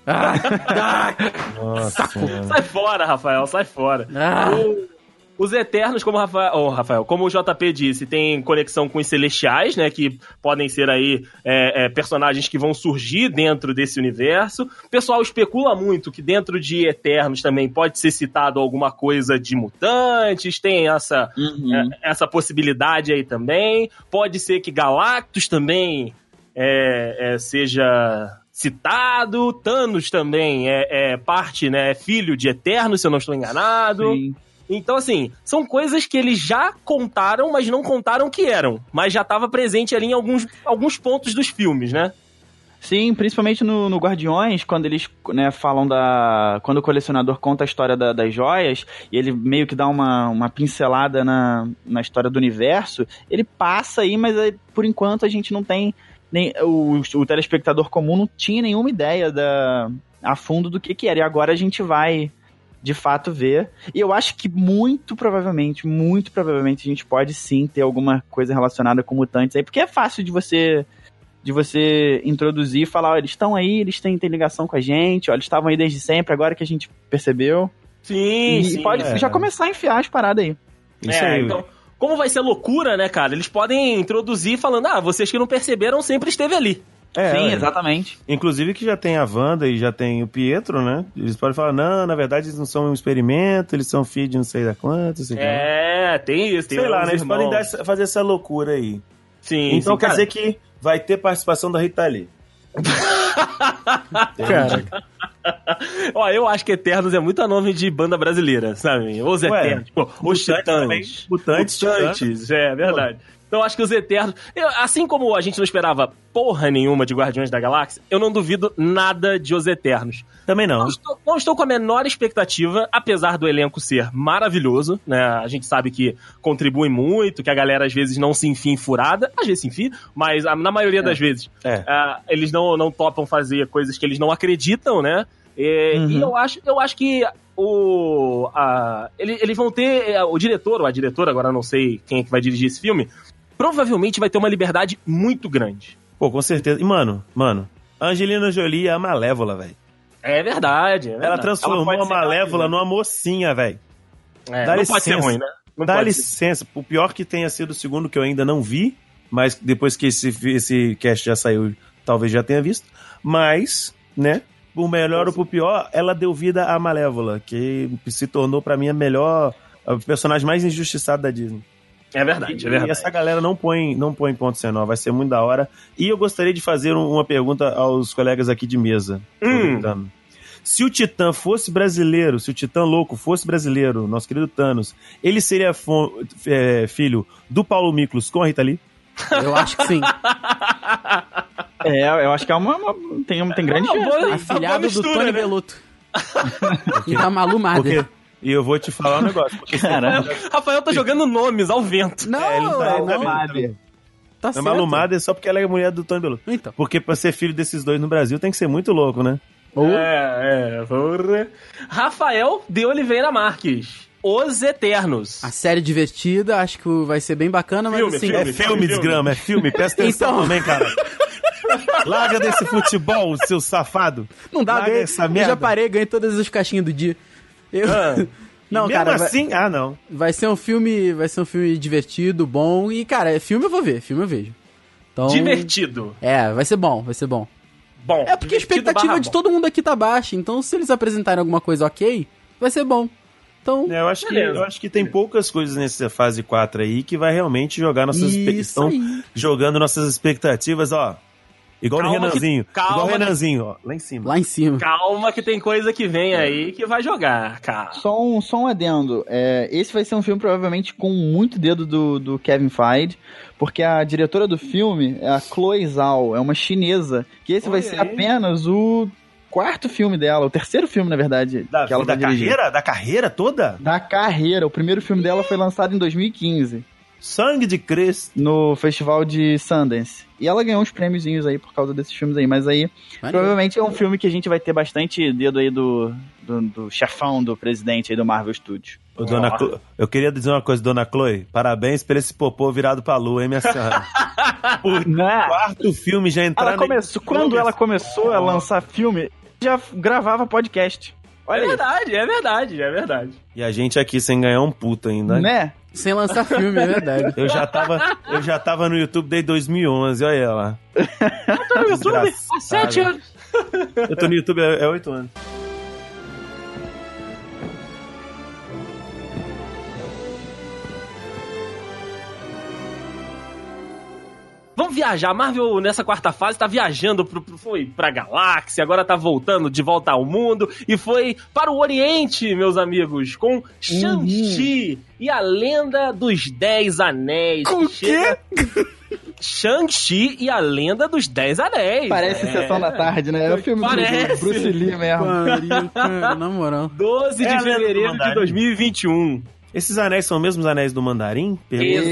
Ah, Nossa, sai fora, Rafael, sai fora. Ah. O, os Eternos, como Rafael, oh, Rafael, como o JP disse, tem conexão com os Celestiais, né? Que podem ser aí é, é, personagens que vão surgir dentro desse universo. O pessoal especula muito que dentro de Eternos também pode ser citado alguma coisa de mutantes, tem essa, uhum. é, essa possibilidade aí também. Pode ser que Galactus também é, é, seja citado. Thanos também é, é, parte, né? É filho de Eterno, se eu não estou enganado. Sim. Então, assim, são coisas que eles já contaram, mas não contaram que eram. Mas já estava presente ali em alguns, alguns pontos dos filmes, né? Sim, principalmente no, no Guardiões, quando eles né, falam da. Quando o colecionador conta a história da, das joias, e ele meio que dá uma, uma pincelada na, na história do universo, ele passa aí, mas por enquanto a gente não tem. Nem, o, o telespectador comum não tinha nenhuma ideia da, a fundo do que, que era. E agora a gente vai de fato ver. E eu acho que muito provavelmente, muito provavelmente a gente pode sim ter alguma coisa relacionada com mutantes aí, porque é fácil de você de você introduzir e falar, ó, eles estão aí, eles têm, têm ligação com a gente, ó, eles estavam aí desde sempre, agora que a gente percebeu. Sim, e sim, pode é. já começar a enfiar as paradas aí. Isso é, aí. Então, como vai ser loucura, né, cara? Eles podem introduzir falando, ah, vocês que não perceberam sempre esteve ali. É, Sim, exatamente. Inclusive que já tem a Wanda e já tem o Pietro, né? Eles podem falar, não, na verdade eles não são um experimento, eles são filhos de não sei da quanto, sei É, tem isso, tem Sei lá, né? Eles podem dar, fazer essa loucura aí. Sim, Então sim, quer cara. dizer que vai ter participação da Rita Lee. cara. Ó, eu acho que Eternos é muito nome de banda brasileira, sabe? Os Eternos. Tipo, os Titãs. Mutantes. Mutantes, é verdade. Então acho que os Eternos. Eu, assim como a gente não esperava porra nenhuma de Guardiões da Galáxia, eu não duvido nada de Os Eternos. Também não. Não estou, não estou, com a menor expectativa, apesar do elenco ser maravilhoso, né? A gente sabe que contribui muito, que a galera às vezes não se enfia em furada, às vezes se enfia, mas na maioria é. das vezes é. uh, eles não, não topam fazer coisas que eles não acreditam, né? E, uhum. e eu, acho, eu acho que o, a, eles, eles vão ter. É, o diretor, ou a diretora, agora não sei quem é que vai dirigir esse filme, provavelmente vai ter uma liberdade muito grande. Pô, com certeza. E, mano, mano, a Angelina Jolie é a Malévola, velho. É verdade, é verdade. Ela transformou Ela a Malévola numa mocinha, velho. É, Dá não licença. pode ser ruim, né? Não Dá licença. Ser. O pior que tenha sido o segundo, que eu ainda não vi, mas depois que esse, esse cast já saiu, talvez já tenha visto. Mas, né, por melhor ou por pior, ela deu vida à Malévola, que se tornou para mim a melhor, a personagem mais injustiçada da Disney. É verdade, é verdade. E essa galera não põe, não põe ponto sem nó, vai ser muito da hora. E eu gostaria de fazer uma pergunta aos colegas aqui de mesa. Hum. Se o Titã fosse brasileiro, se o Titã louco fosse brasileiro, nosso querido Thanos, ele seria é, filho do Paulo Miklos com a Rita Lee? Eu acho que sim. é, eu acho que é uma, uma tem, tem grande é chance. Afilhado do Tony né? Beluto. e da Malu Mader. E eu vou te falar um negócio. Caramba. Rafael tá jogando nomes ao vento. Não, é, ele tá, é, não. Tá é malumada é só porque ela é mulher do Tony Beluto. Então. Porque pra ser filho desses dois no Brasil tem que ser muito louco, né? É, é, porra. Rafael de Oliveira Marques. Os Eternos. A série divertida, acho que vai ser bem bacana, mas filme, assim... Filme, é filme, filme, desgrama, é filme. Presta atenção então... também, cara. Larga desse futebol, seu safado. Não dá, ganha, essa merda. Eu já parei, ganhei todas as caixinhas do dia. Eu... Ah. Não, Mesmo cara, vai- assim, ah, não. Vai ser um filme, vai ser um filme divertido, bom e cara, é filme eu vou ver, filme eu vejo. Então, Divertido. É, vai ser bom, vai ser bom. Bom. É porque a expectativa barra de bom. todo mundo aqui tá baixa, então se eles apresentarem alguma coisa ok, vai ser bom. Então, É, Eu acho, que, Beleza. eu acho que tem poucas coisas nessa fase 4 aí que vai realmente jogar nossas expectativas. Jogando nossas expectativas, ó. Igual Calma o Renanzinho. que- calma igual o que- Renanzinho, ó. Lá em cima. lá em cima. Calma que tem coisa que vem aí que vai jogar, cara. Só um, só um adendo. É, esse vai ser um filme provavelmente com muito dedo do, do Kevin Feige, porque a diretora do filme é a Chloe Zhao, é uma chinesa, que esse vai ser aí. apenas o quarto filme dela, o terceiro filme, na verdade, Da, que ela da vai dirigir. carreira? Da carreira toda? Da carreira. O primeiro filme dela foi lançado em 2015, Sangue de Cristo. no festival de Sundance. E ela ganhou uns prêmiozinhos aí por causa desses filmes aí, mas aí Maneiro. provavelmente é um filme que a gente vai ter bastante dedo aí do, do, do chefão do presidente aí do Marvel Studios. Ô, dona Ó. Clo- Eu queria dizer uma coisa, dona Chloe. Parabéns por esse popô virado pra lua, hein, minha senhora? Por Né? quarto filme já entrar Ela começou, quando ela começou a lançar filme, já gravava podcast. É Olha aí, verdade, é verdade, é verdade. E a gente aqui sem ganhar um puto ainda. né? Sem lançar filme, é verdade. Eu já tava, eu já tava no YouTube desde 2011, olha lá. Tô no YouTube há sete anos. Eu tô no YouTube há oito anos. Vamos viajar. A Marvel, nessa quarta fase, tá viajando pro, pro- foi pra galáxia, agora tá voltando de volta ao mundo e foi para o Oriente, meus amigos, com Shang-Chi e a Lenda dos Dez Anéis. Com o Chega- Shang-Chi e a Lenda dos Dez Anéis. Parece É. Sessão da Tarde, né? É o filme do- do Parece. Bruce Lee mesmo. Pariu, cara, na moral. 12 É de do fevereiro de Mandarim. 2021. Esses anéis são mesmo os anéis do mandarim? Pergunta.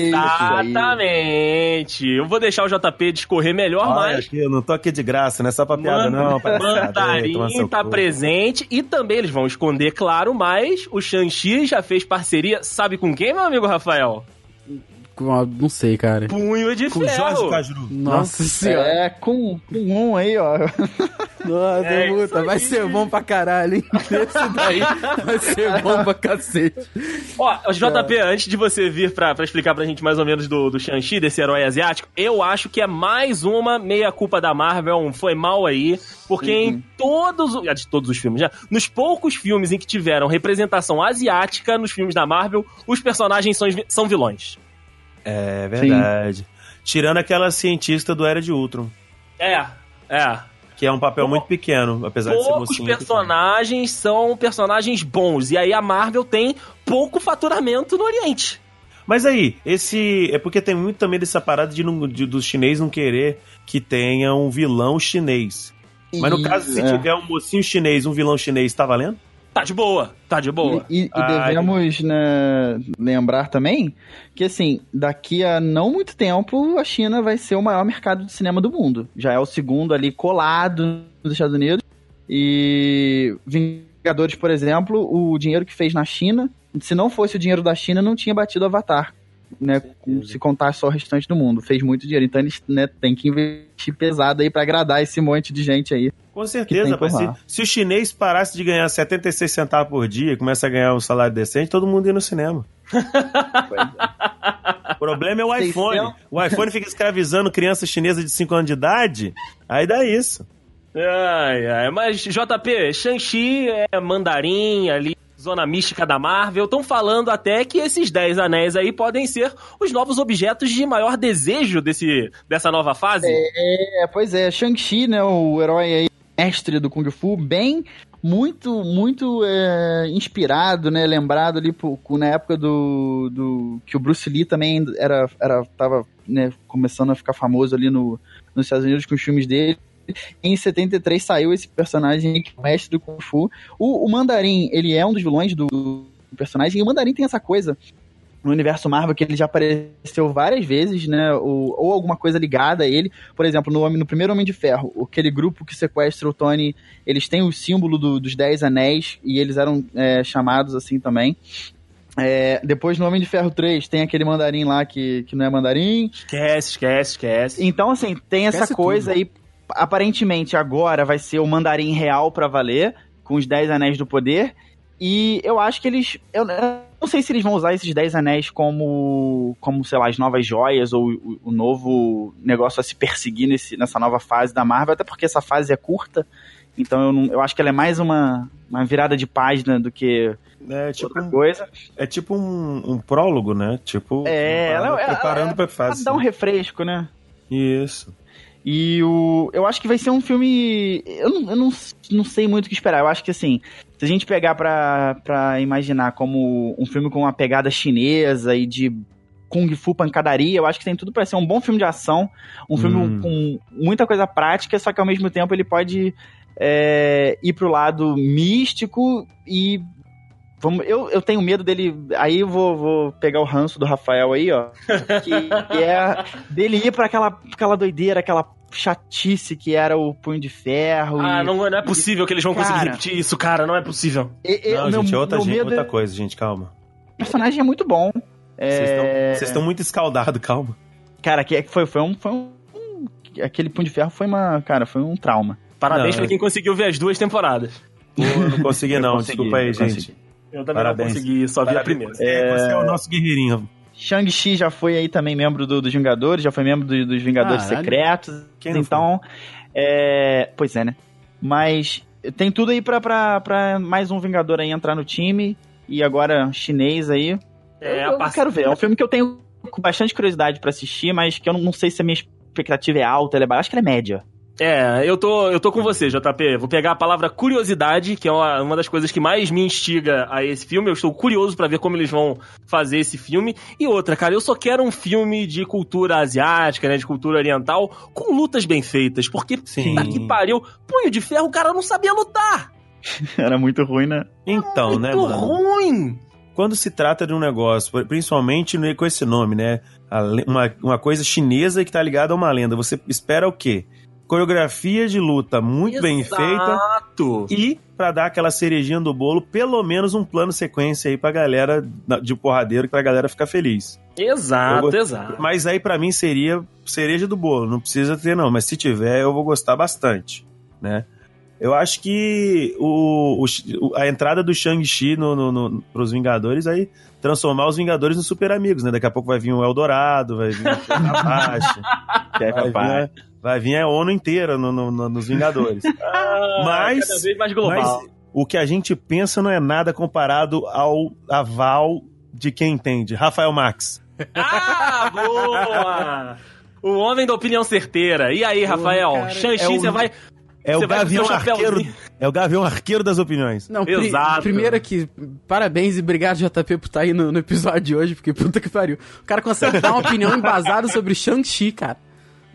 Exatamente. Eu vou deixar o JP discorrer melhor, Olha mas aqui, eu não tô aqui de graça, não é só pra piada, não. palhaçada. Ei, toma Mandarim seu tá cu. presente e também eles vão esconder, claro, mas o Shang-Chi já fez parceria, sabe com quem, meu amigo Rafael? Com Não sei, cara. Punho de Com o Jorge ferro. Cajuru. Nossa senhora. É, com, com um aí, ó. Nossa, É puta, vai aí. ser bom pra caralho, hein? Esse daí vai ser bom pra cacete. Ó, o JP, antes de você vir pra, pra explicar pra gente mais ou menos do, do Shang-Chi, desse herói asiático, eu acho que é mais uma meia-culpa da Marvel, um foi mal aí, porque em todos, os- ah, de todos os filmes, já, nos poucos filmes em que tiveram representação asiática nos filmes da Marvel, os personagens são, são vilões. É verdade. Tirando aquela cientista do Era de Ultron, É, é. que é um papel muito pequeno, apesar de ser Poucos mocinha. personagens são personagens bons, e aí a Marvel tem pouco faturamento no Oriente. Mas aí, esse. É porque tem muito também dessa parada de, não- de- dos chinês não querer que tenha um vilão chinês. Mas no caso, se é. tiver um mocinho chinês, um vilão chinês, tá valendo? Tá de boa, tá de boa. E, e Ah, devemos né, lembrar também que, assim, daqui a não muito tempo, a China vai ser o maior mercado de cinema do mundo. Já é o segundo ali colado nos Estados Unidos. E Vingadores, por exemplo, o dinheiro que fez na China, se não fosse o dinheiro da China, não tinha batido Avatar. Né, se contar só o restante do mundo. Fez muito dinheiro. Então eles né, têm que investir pesado aí pra agradar esse monte de gente aí. Com certeza, mas se, se o chinês parasse de ganhar 76 centavos por dia e começa a ganhar um salário decente, todo mundo ia no cinema. O problema é o iPhone. 600. O iPhone fica escravizando criança chinesa de 5 anos de idade, aí dá isso. Ai, ai, mas JP, Shang-Chi é mandarim ali, zona mística da Marvel, estão falando até que esses 10 anéis aí podem ser os novos objetos de maior desejo desse, dessa nova fase. É, pois é, Shang-Chi, né, o herói aí, mestre do Kung Fu, bem, muito, muito é, inspirado, né, lembrado ali por- na época do, do que o Bruce Lee também era, era tava, né, começando a ficar famoso ali no, nos Estados Unidos com os filmes dele. Em 73 saiu esse personagem, é mestre do Kung Fu. O, o Mandarim, ele é um dos vilões do personagem, e o Mandarim tem essa coisa no universo Marvel que ele já apareceu várias vezes, né? Ou, ou alguma coisa ligada a ele. Por exemplo, no, Homem- no primeiro Homem de Ferro, aquele grupo que sequestra o Tony, eles têm o símbolo do- dos Dez Anéis e eles eram é, chamados assim também. É, depois no Homem de Ferro 3 tem aquele mandarim lá que, que não é mandarim. Esquece, esquece, esquece. Então, assim, tem essa Esquece coisa aí. Aparentemente, agora vai ser o mandarim real pra valer, com os 10 anéis do poder. E eu acho que eles. Eu não sei se eles vão usar esses 10 anéis como, como sei lá, as novas joias ou o, o novo negócio a se perseguir nesse, nessa nova fase da Marvel, até porque essa fase é curta. Então eu, não, eu acho que ela é mais uma, uma virada de página do que É tipo, outra coisa. é tipo um, um prólogo, né? Tipo, É, ela, ela, preparando ela, pra fase. dar um refresco, né? Isso. E o. Eu acho que vai ser um filme. Eu não, eu não, não sei muito o que esperar. Eu acho que assim, se a gente pegar pra, pra imaginar como um filme com uma pegada chinesa e de Kung Fu pancadaria, eu acho que tem tudo pra ser um bom filme de ação. Um filme Hum. com muita coisa prática, só que ao mesmo tempo ele pode é, ir pro lado místico e. Vamos, eu, eu tenho medo dele. Aí eu vou, vou pegar o ranço do Rafael aí, ó. Que, que é dele ir pra aquela, aquela doideira, aquela chatice que era o Punho de Ferro. Ah, e, não, não é possível que eles vão conseguir Cara. repetir isso, cara. Não é possível. e- e- Não, meu- gente, é outra, gente, medo outra é- coisa, gente, calma. O personagem é muito bom. Vocês É, estão- Vocês estão muito escaldados, calma. Cara, que, que foi, foi, um, foi um. um- Aquele Punho de Ferro foi uma. Cara, foi um trauma. Parabéns Não, pra é- quem conseguiu ver as duas temporadas. Pô, não consegui, não. Eu consegui, Desculpa aí, gente. consegui. Eu também Parabéns. não consegui, só vi a primeira. É, Você é o nosso guerreirinho. Shang-Chi já foi aí também membro do- dos Vingadores, já foi membro do- dos Vingadores Caralho. Secretos. Quem então, é, pois é, né? Mas tem tudo aí pra, pra, pra mais um Vingador aí entrar no time. E agora chinês aí. É, eu, eu quero ver. É um filme que eu tenho com bastante curiosidade pra assistir, mas que eu não, não sei se a minha expectativa é alta, ela é baixa. Acho que ela é média. É, eu tô, eu tô com você, JP. Vou pegar a palavra curiosidade, que é uma, uma das coisas que mais me instiga a esse filme. Eu estou curioso pra ver como eles vão fazer esse filme. E outra, cara, eu só quero um filme de cultura asiática, né, de cultura oriental, com lutas bem feitas. Porque, Sim. que pariu, punho de ferro, o cara não sabia lutar. Era muito ruim, né? Então, né, Muito mano? ruim. Quando se trata de um negócio, principalmente no- com esse nome, né? Uma, uma coisa chinesa que tá ligada a uma lenda. Você espera o quê? Coreografia de luta muito bem feita Exato. e pra dar aquela cerejinha do bolo, pelo menos um plano sequência aí pra galera de porradeiro, pra galera ficar feliz. Exato, Eu- exato. Mas aí pra mim seria cereja do bolo, não precisa ter não, mas se tiver eu vou gostar bastante, né? Eu acho que o, o- a entrada do Shang-Chi no, no, no, pros Vingadores aí transformar os Vingadores em super amigos, né? Daqui a pouco vai vir o Eldorado, vai vir o Abaixo, Deve vai, vir, a- vai vir a ONU inteira no, no- no- nos Vingadores. Ah, Mas- cada vez mais global. Mas o que a gente pensa não é nada comparado ao aval de quem entende. Rafael Max. Ah, boa! O homem da opinião certeira. E aí, Rafael? Shang-Chi, é o- você vai. É Você o Gavião. Arqueiro. É o Gavião Arqueiro das opiniões. Não, pri- Exato. primeiro aqui, parabéns e obrigado, JP, por estar aí no, no episódio de hoje, porque puta que pariu. O cara consegue dar uma opinião embasada sobre Shang-Chi, cara.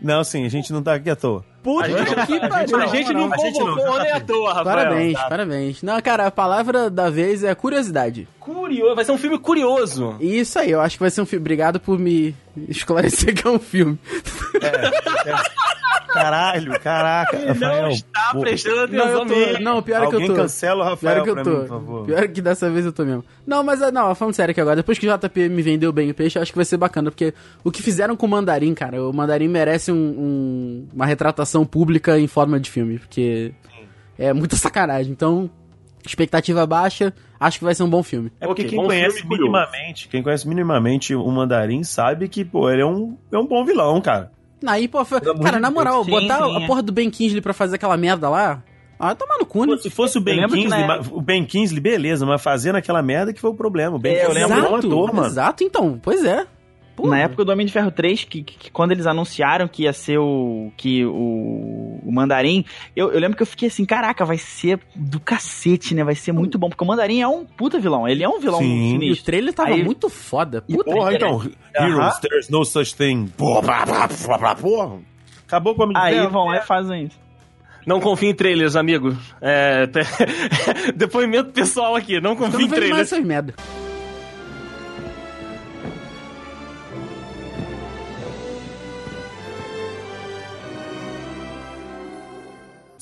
Não, sim, a gente não tá aqui à toa. Puta A gente, que pariu. a gente não a gente não, convocou nem à toa, Rafael. Parabéns, parabéns. Não, cara, a palavra da vez é curiosidade. Curioso, vai ser um filme curioso. Isso aí, eu acho que vai ser um filme. Obrigado por me esclarecer que é um filme. Caralho, caraca. Rafael, não está pô, prestando Não, atenção eu tô. Não, pior é que eu tô. cancela o Rafael Pior que eu tô. mim, por favor. Pior que dessa vez eu tô mesmo. Não, mas ah, não, falando sério aqui agora, depois que o JP me vendeu bem o peixe, eu acho que vai ser bacana, porque o que fizeram com o Mandarim, cara, o Mandarim merece um- um- uma retratação pública em forma de filme, porque é muita sacanagem. Então, expectativa baixa, acho que vai ser um bom filme. É porque Ok, quem bom conhece curioso. minimamente, quem conhece minimamente o Mandarim sabe que, pô, ele é um, é um bom vilão, cara. Aí, pô, foi- cara, na moral, Sim, botar sim, a é. porra do Ben Kingsley pra fazer aquela merda lá, ah, tomar no cu, né? Se fosse o Ben Kingsley, ma- o Ben Kingsley, beleza, mas fazendo aquela merda que foi o problema. O Ben É, eu lembro. bom ator, mano. Exato, então, pois é. Porra. Na época do Homem de Ferro 3, que, que- que quando eles anunciaram que ia ser o. que o, o Mandarim, eu, eu lembro que eu fiquei assim, caraca, vai ser do cacete, né? Vai ser muito bom. Porque o Mandarim é um puta vilão. Ele é um vilão Sim. E o sinistro. trailer tava Aí- muito foda. Puta Porra, que então, Heroes, there's no such thing. Porra, blá, blá, blá, blá, porra. Acabou com a minha Aí vão lá e fazem isso. Não confie em trailers, amigo. É, Depoimento pessoal aqui, não confie não em vejo mais trailers. essas merda.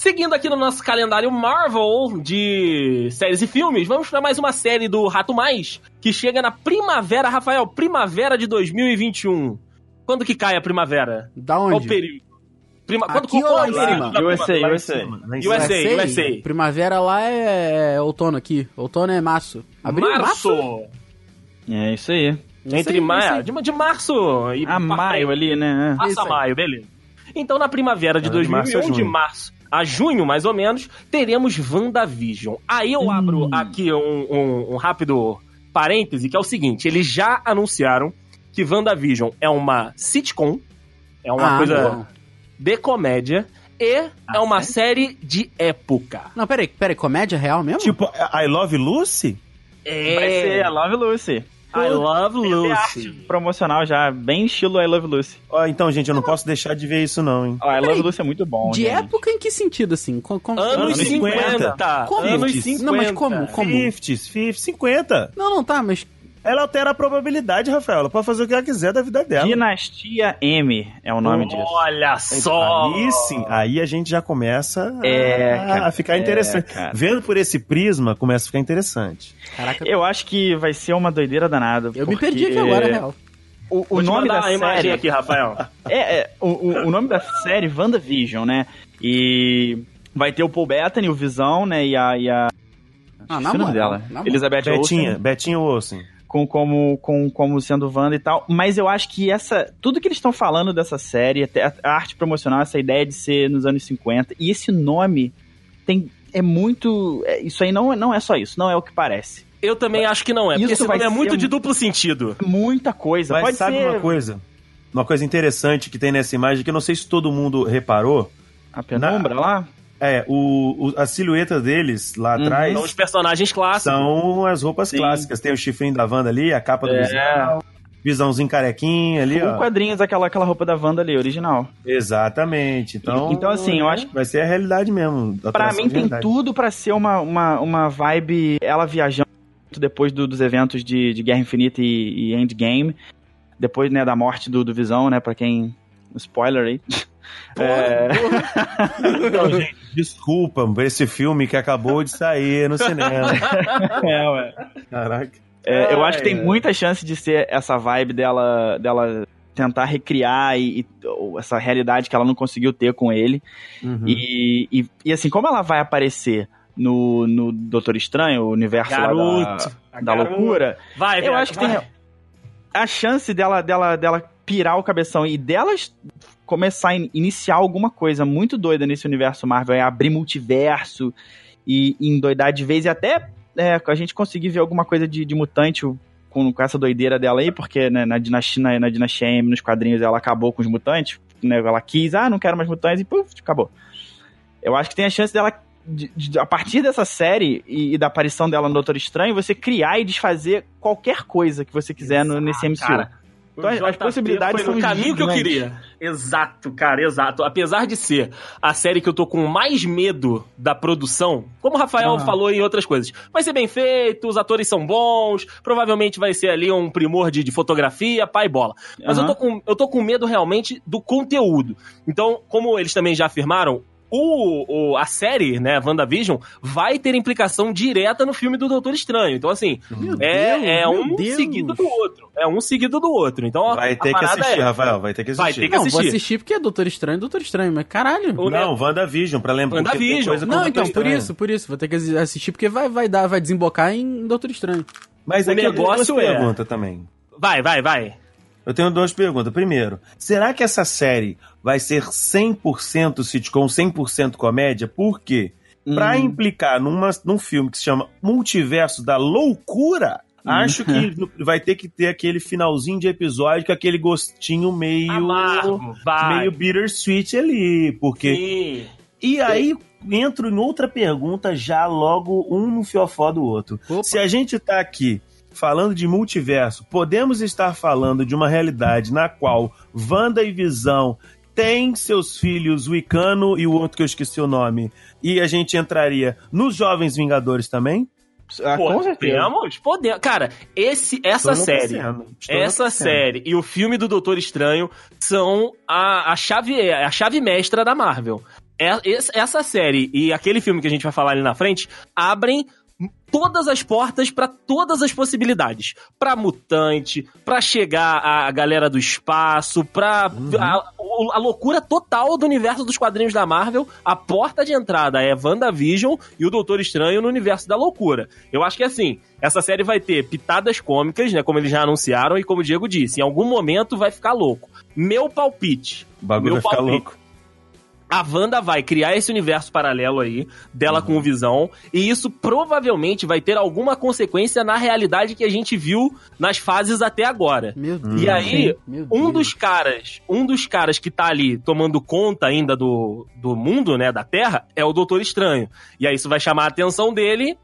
Seguindo aqui no nosso calendário Marvel de séries e filmes, vamos para mais uma série do Rato Mais, que chega na primavera, Rafael, primavera de 2021. Quando que cai a primavera? Da Qual o onde? período? Prima, quando, Aqui qual ou lá é em o período cima? USA, USA. USA, USA. Primavera lá é outono aqui. Outono é março. Abril, Março. É isso aí. Entre aí, maio, isso aí. de, de março e A pra maio ali, né? Março Isso a aí. maio, beleza. Então, na primavera de Ah, de março a 2001, de março a junho, mais ou menos, teremos WandaVision. Aí eu abro aqui um, um- um rápido parêntese, que é o seguinte: eles já anunciaram que WandaVision é uma sitcom, é uma Ah, coisa não. de comédia, e é uma série de época. Não, peraí, peraí, comédia real mesmo? Tipo, I Love Lucy? É. Vai ser a Love Lucy. I Love Tem arte Lucy. promocional já, bem estilo I Love Lucy. Ó, então, gente, eu não posso deixar de ver isso, não, hein? Ó, I Love Lucy é muito bom, de gente. época em que sentido, assim? Com, com- Anos Anos 50. 50. Como? Anos Não, 50. Não, mas como? Como? 50, 50, 50. Não, não, tá, mas. Ela altera a probabilidade, Rafael. Ela pode fazer o que ela quiser da vida dela. Dinastia M é o nome disso. Olha só! Aí sim, aí a gente já começa a, É, cara, a ficar é, interessante. cara. Vendo por esse prisma, começa a ficar interessante. Caraca, Eu acho que vai ser uma doideira danada. eu me porque perdi aqui agora, real. O, o nome da a imagem série aqui, Rafael. É, é, o, o, o nome da série WandaVision, né? E vai ter o Paul Bettany, o Visão, né? E a. E a Ah, na o nome moral, dela. na. Elizabeth Betinha, Olsen, Betinha Olsen. Com, como, com, como sendo Wanda e tal. Mas eu acho que essa. Tudo que eles estão falando dessa série, até a, a arte promocional, essa ideia de ser nos anos 50, e esse nome tem. É muito. é, isso aí não, não é só isso, não é o que parece. Eu também acho que não é, porque Isso esse vai nome é muito de duplo sentido. Muita coisa. Mas Pode sabe ser. uma coisa? Uma coisa interessante que tem nessa imagem, que eu não sei se todo mundo reparou, A penumbra lá? É o, o- a silhueta deles lá Uhum. atrás São os personagens clássicos. são as roupas Sim. clássicas. Tem o chifrinho da Wanda ali, a capa do É. visão, visãozinho carequinho ali, Com ó. quadrinhos, aquela, aquela roupa da Wanda ali, original. Exatamente. Então, Então, assim, eu acho vai ser a realidade mesmo. a Pra mim tem tudo pra ser uma, uma, uma vibe ela viajando depois do- dos eventos de, de Guerra Infinita e, e Endgame. Depois, né, da morte do, do Visão, né, pra quem... Spoiler aí. É, Então, gente, desculpa por esse filme que acabou de sair no cinema. é, ué. Caraca. É, eu acho que tem muita chance de ser essa vibe dela, dela tentar recriar e, e- essa realidade que ela não conseguiu ter com ele. Uhum. E, e, e, assim, como ela vai aparecer no, no Doutor Estranho, o universo Garoto. da, da loucura, Vai, Eu velho, acho que tem- vai. a chance dela, dela, dela pirar o cabeção e delas começar a in- iniciar alguma coisa muito doida nesse universo Marvel, é abrir multiverso e, e endoidar de vez e até é, a gente conseguir ver alguma coisa de, de mutante com, com essa doideira dela aí, porque né, na, dinastia, na, na dinastia M, nos quadrinhos, ela acabou com os mutantes, né, ela quis, ah, não quero mais mutantes e puf, acabou. Eu acho que tem a chance dela, de- de- a partir dessa série e, e da aparição dela no Doutor Estranho, você criar e desfazer qualquer coisa que você quiser no, nesse MCU. cara. Então, O as JP possibilidades foi no são caminho que eu gigantes. queria. Exato, cara, exato. Apesar de ser a série que eu tô com mais medo da produção, como o Rafael Ah. falou em outras coisas, vai ser bem feito, os atores são bons, provavelmente vai ser ali um primor de, de fotografia, pai bola. Mas eu, tô com, eu tô com medo realmente do conteúdo. Então, como eles também já afirmaram, o, o- a série, né, WandaVision, vai ter implicação direta no filme do Doutor Estranho. Então, assim, Meu é, Deus, é um Deus. seguido do outro. É um seguido do outro. Então, a- Vai ter que assistir, é- Rafael. Vai ter que assistir. Vai ter que Não, vou assistir. assistir porque é Doutor Estranho, Doutor Estranho, mas caralho. O- Não, WandaVision, pra lembrar. WandaVision. Não, então, por isso, por isso. Vou ter que assistir porque vai, vai dar, vai desembocar em Doutor Estranho. Mas O tenho negócio é- perguntas também. Vai, vai, vai. Eu tenho duas perguntas. Primeiro, será que essa série vai ser 100% sitcom, 100% comédia? Por quê? Pra Hum. implicar numa, num filme que se chama Multiverso da Loucura, acho que vai ter que ter aquele finalzinho de episódio com aquele gostinho meio. Amargo, vai. meio bittersweet ali. Porque. Sim. E aí entro em outra pergunta, já logo um no fiofó do outro. Opa. Se a gente tá aqui falando de multiverso, podemos estar falando de uma realidade na qual Wanda e Visão têm seus filhos, o Icano e o outro que eu esqueci o nome. E a gente entraria nos Jovens Vingadores também? Ah, com certeza. Podemos, podemos. Cara, esse, essa série, essa série e o filme do Doutor Estranho são a, a, chave, a chave mestra da Marvel. É- es- Essa série e aquele filme que a gente vai falar ali na frente abrem todas as portas pra todas as possibilidades. Pra mutante, pra chegar a galera do espaço, pra a, a loucura total do universo dos quadrinhos da Marvel. A porta de entrada é WandaVision e o Doutor Estranho no universo da loucura. Eu acho que assim, essa série vai ter pitadas cômicas, né, como eles já anunciaram e como o Diego disse, em algum momento vai ficar louco. Meu palpite, O bagulho Meu vai ficar palpite. louco. A Wanda vai criar esse universo paralelo aí, dela com o Visão, e isso provavelmente vai ter alguma consequência na realidade que a gente viu nas fases até agora. Meu Deus. E aí, Meu um Deus. dos caras, um dos caras que tá ali tomando conta ainda do, do mundo, né, da Terra, é o Doutor Estranho. E aí isso vai chamar a atenção dele,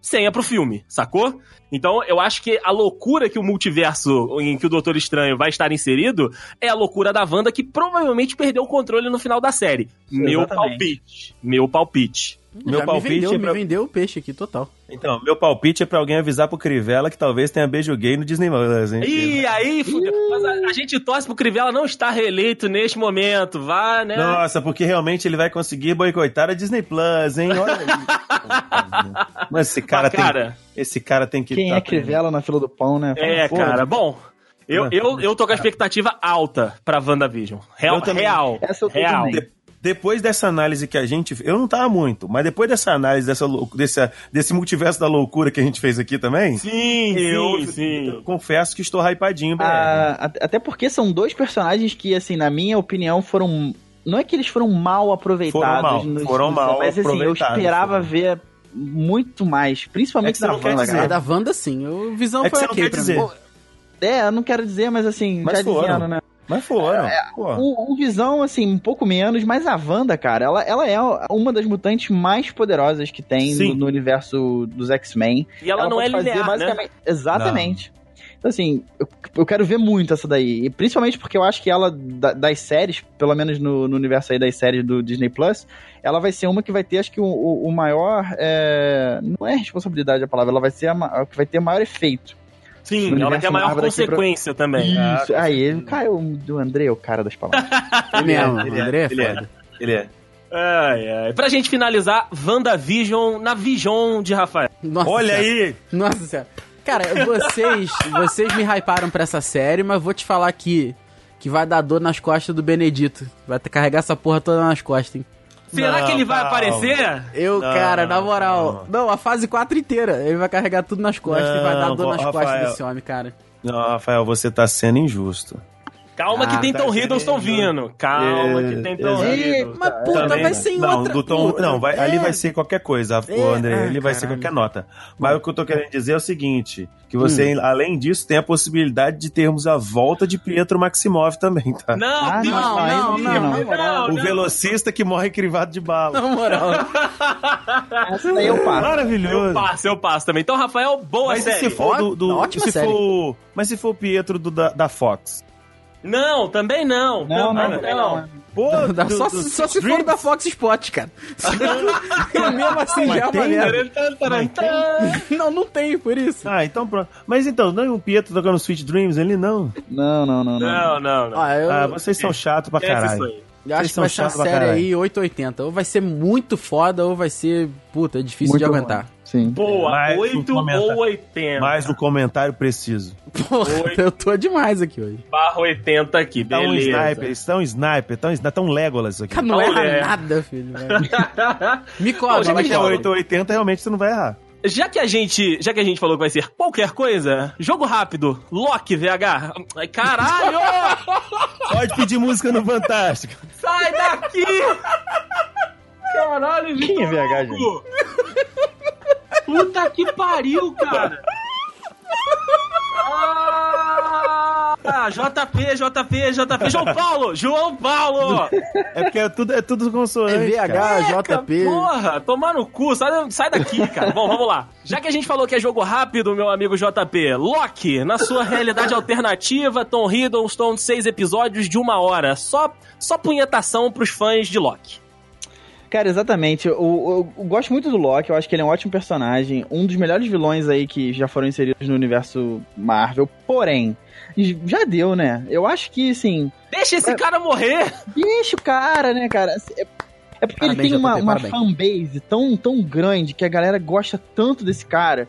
senha pro filme, sacou? Então, eu acho que a loucura que o multiverso em que o Doutor Estranho vai estar inserido é a loucura da Wanda que provavelmente perdeu o controle no final da série. Meu Exatamente. palpite. Meu palpite. Meu Já palpite me vendeu, é pra- me vendeu o peixe aqui, total. Então, meu palpite é pra alguém avisar pro Crivella que talvez tenha beijo gay no Disney Plus, hein? E aí, fudeu. Mas a, a gente torce pro Crivella não estar reeleito neste momento, vá, né? Nossa, porque realmente ele vai conseguir boicotar a Disney Plus, hein? Olha aí. Mas esse cara, Mas, cara, tem, esse cara tem que Quem tá é Crivella na fila do pão, né? É, Pô, cara. Bom, eu, Mas- eu, eu tô com a expectativa alta pra WandaVision. Real, Eu também. real. Essa eu tô real. também. Depois dessa análise que a gente. Eu não tava muito, mas depois dessa análise, dessa, lou- desse, desse multiverso da loucura que a gente fez aqui também. Sim, eu, sim, sim. eu confesso que estou hypadinho. Ah, at- até porque são dois personagens que, assim, na minha opinião, foram. Não é que eles foram mal aproveitados. Foram mal, nos- foram mal Mas assim, eu esperava foram. ver muito mais. Principalmente É da não Wanda, dizer. É, cara. da Wanda, sim. O Visão É que foi não ok quer pra dizer. mim. É, eu não quero dizer, mas assim, Mas já foram. dizendo, né? Mas foram. pô. O, o Visão, assim, um pouco menos, mas a Wanda, cara, ela, ela é uma das mutantes mais poderosas que tem no, no universo dos X-Men. E ela, não é linear, né? basicamente- Exatamente. Então, assim, eu, eu quero ver muito essa daí. E principalmente porque eu acho que ela, da- das séries, pelo menos no, no universo aí das séries do Disney Plus, ela vai ser uma que vai ter, acho que, o, o- maior. é, não é responsabilidade a palavra, ela vai ser a, a que vai ter maior efeito. Sim, ela vai ter a maior Marvel daqui pra- consequência também. Ah, Isso. Aí, cara, o do André é o cara das palavras. É mesmo, ele é, o André é ele é. Ele é. Ai, ai. Pra gente finalizar, WandaVision na Vision de Rafael. Nossa Olha senhora. aí! Nossa senhora. Cara, vocês, vocês me hyparam pra essa série, mas vou te falar aqui que vai dar dor nas costas do Benedito. Vai carregar essa porra toda nas costas, hein? Será Não, que ele vai calma. aparecer? Eu, Não, cara, na moral. não. Não. a fase 4 inteira. Ele vai carregar tudo nas costas e vai dar Não, dor nas Rafael. costas desse homem, cara. Não, Rafael, você tá sendo injusto. Calma que Ah, tem tá Tom Hiddleston vindo. Calma que tem Tom É, Hiddleston. Mas puta, Também- vai ser em não, outra. do Tom, não, vai, ali É. vai ser qualquer coisa, É, o André, ah, ele vai ser qualquer nota. Mas o que eu tô querendo dizer é o seguinte, que você, Hum. além disso, tem a possibilidade de termos a volta de Pietro Maximov também, tá? Não, Ah, Deus não, não, não, não, moral. o velocista que morre crivado de bala. Na moral. Essa daí eu passo. Maravilhoso. Eu passo, eu passo também. Então, Rafael, boa Mas série. se for do, do- Ótima se série. for, mas se for o Pietro do, da, da Fox? Não, também não. Não, não, também não. Pô, Dá- do- só do só se for da Fox Spot, cara. Mesmo assim Mas já é uma tem, merda. Não, não tem, por isso. Ah, então pronto. Mas então, não é o Pietro tocando Sweet Dreams ali, não? Não, não, não, não. Não, não, não. Ah, eu, Ah, vocês são chatos pra Esquece isso caralho. aí. Eu acho que vai ser uma série caralho. aí 880. Ou vai ser muito foda, ou vai ser, puta, difícil Muito de bom. aguentar. Sim. Boa, Mais um 8 comentário. ou 80. Mais um comentário preciso. Porra, eu tô demais aqui hoje. Barra 80 aqui, Tá um beleza. sniper, estão sniper, tão, tão Legolas isso aqui. Cara, não erra é. nada, filho. Me Pô, cobra, que Mas é Legolas. cobra. 880, realmente você não vai errar. Já que a gente, já que a gente falou que vai ser qualquer coisa, jogo rápido, Loki VH. Ai, caralho! Pode pedir música no Fantástico. Sai daqui! Caralho, Quem é VH, Hugo! Puta que pariu, cara! JP, JP, JP, João Paulo! João Paulo! É porque é tudo, é tudo É consoante. cara. VH, JP. Porra, tomar no cu, sai, sai daqui, cara. Bom, vamos lá. Já que a gente falou que é jogo rápido, meu amigo JP, Loki, na sua realidade alternativa, Tom Hiddleston, seis episódios de uma hora. Só, só punhetação pros fãs de Loki. Cara, exatamente. Eu, eu- eu gosto muito do Loki, eu acho que ele é um ótimo personagem, um dos melhores vilões aí que já foram inseridos no universo Marvel. Porém, já deu, né? Eu acho que, assim, Deixa esse cara morrer! deixa o cara, né, cara? É, É porque Parabéns, ele tem uma, uma fanbase tão, tão grande que a galera gosta tanto desse cara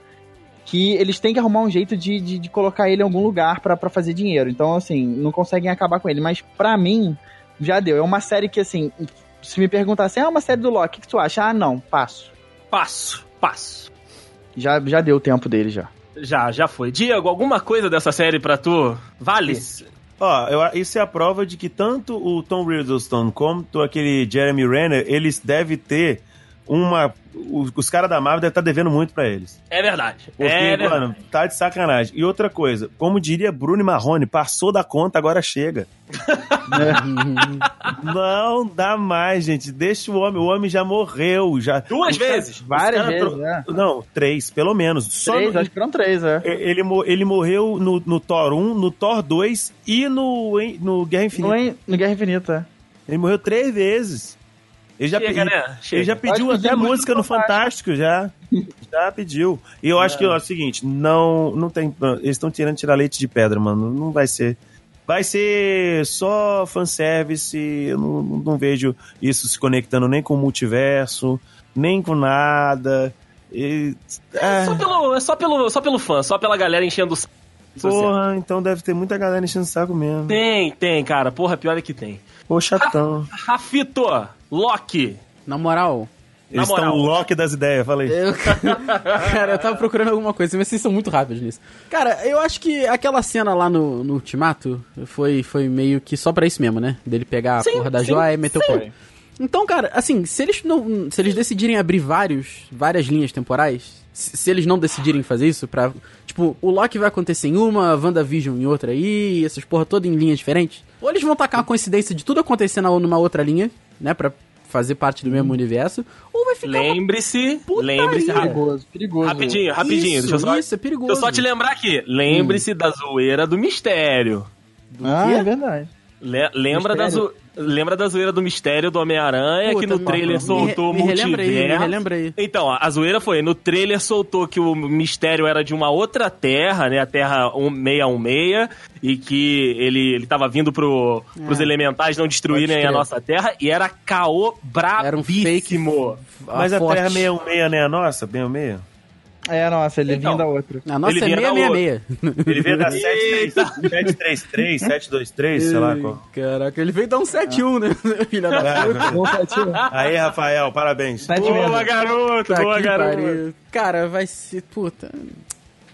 que eles têm que arrumar um jeito de, de, de colocar ele em algum lugar pra, pra fazer dinheiro. Então, assim, não conseguem acabar com ele. Mas pra mim, já deu. É uma série que, assim, se me perguntassem, ah, é uma série do Loki, o que, que tu acha? Ah, não, passo. Passo, passo. Já, já deu o tempo dele já. Já, já foi. Diego, alguma coisa dessa série pra tu? Vale? Ó, eu- isso é a prova de que tanto o Tom Hiddleston quanto aquele Jeremy Renner, eles devem ter uma... Os, os caras da Marvel devem estar devendo muito pra eles. É verdade. Porque, é verdade. mano, tá de sacanagem. E outra coisa, como diria Bruno Marrone, passou da conta, agora chega. Não dá mais, gente. Deixa o homem. O homem já morreu. Já, Duas vezes? Várias vezes, tro- é. Não, três, pelo menos. Só Três, no- acho que foram três, é. ele, ele morreu no, no Thor 1, no Thor 2 e no, no Guerra Infinita. No, no Guerra Infinita. Ele morreu três vezes. Ele já, Chega, pedi- né? ele já pediu até música no Fantástico, já. Já pediu. E eu acho que ó, é o seguinte, não, não tem. Eles estão tirando tirar leite de pedra, mano. Não vai ser. Vai ser só fanservice. Eu não, não, vejo isso se conectando nem com o multiverso, nem com nada. E, É só ah, pelo, é só pelo, só pelo fã, só pela galera enchendo o saco. porra, então deve ter muita galera enchendo o saco mesmo. Tem, tem, cara. Porra, pior é que tem. Pô, chatão. Rafito, Loki. Na moral, Eles moral. estão o Loki das ideias, falei. eu, cara, eu tava procurando alguma coisa, mas vocês são muito rápidos nisso. Cara, eu acho que aquela cena lá no, no Ultimato foi, foi meio que só pra isso mesmo, né? Dele pegar a Sim, porra da sim, joia e meter o sim. pau. Então, cara, assim, se eles não. Se eles decidirem abrir vários, várias linhas temporais, se, se eles não decidirem fazer isso pra. Tipo, o Loki vai acontecer em uma, a WandaVision em outra aí, essas porra toda em linhas diferentes. Ou eles vão tacar uma coincidência de tudo acontecer na, numa outra linha, né? Pra fazer parte do mesmo universo. Ou vai ficar. Lembre-se, lembre-se, Perigoso, perigoso. rapidinho, rapidinho. Isso, deixa eu só, isso, é perigoso. deixa eu só te lembrar aqui. Lembre-se da zoeira do mistério. Ah, quê? é verdade. Le- lembra, da lembra da zoeira do mistério do Homem-Aranha, que no trailer me- soltou me, me relembra aí, me multiverso. aí. Então, a zoeira foi, no trailer soltou que o mistério era de uma outra terra, né? A Terra 616, e que ele, ele tava vindo pro, pros É. elementais não destruírem a nossa terra, e era caô Era um fake. brabíssimo. Mas a. Terra 616 não é a nossa? 616? É, nossa, ele Então. vinha da outra. A nossa Ele é vinha da 666. Ele veio da Eita. 733, 723, sei lá qual. Caraca, ele veio dar um 7-1, né? Filha da puta. Aí, Rafael, parabéns. Boa, garoto! Tá boa, garoto! Cara, vai ser. Puta.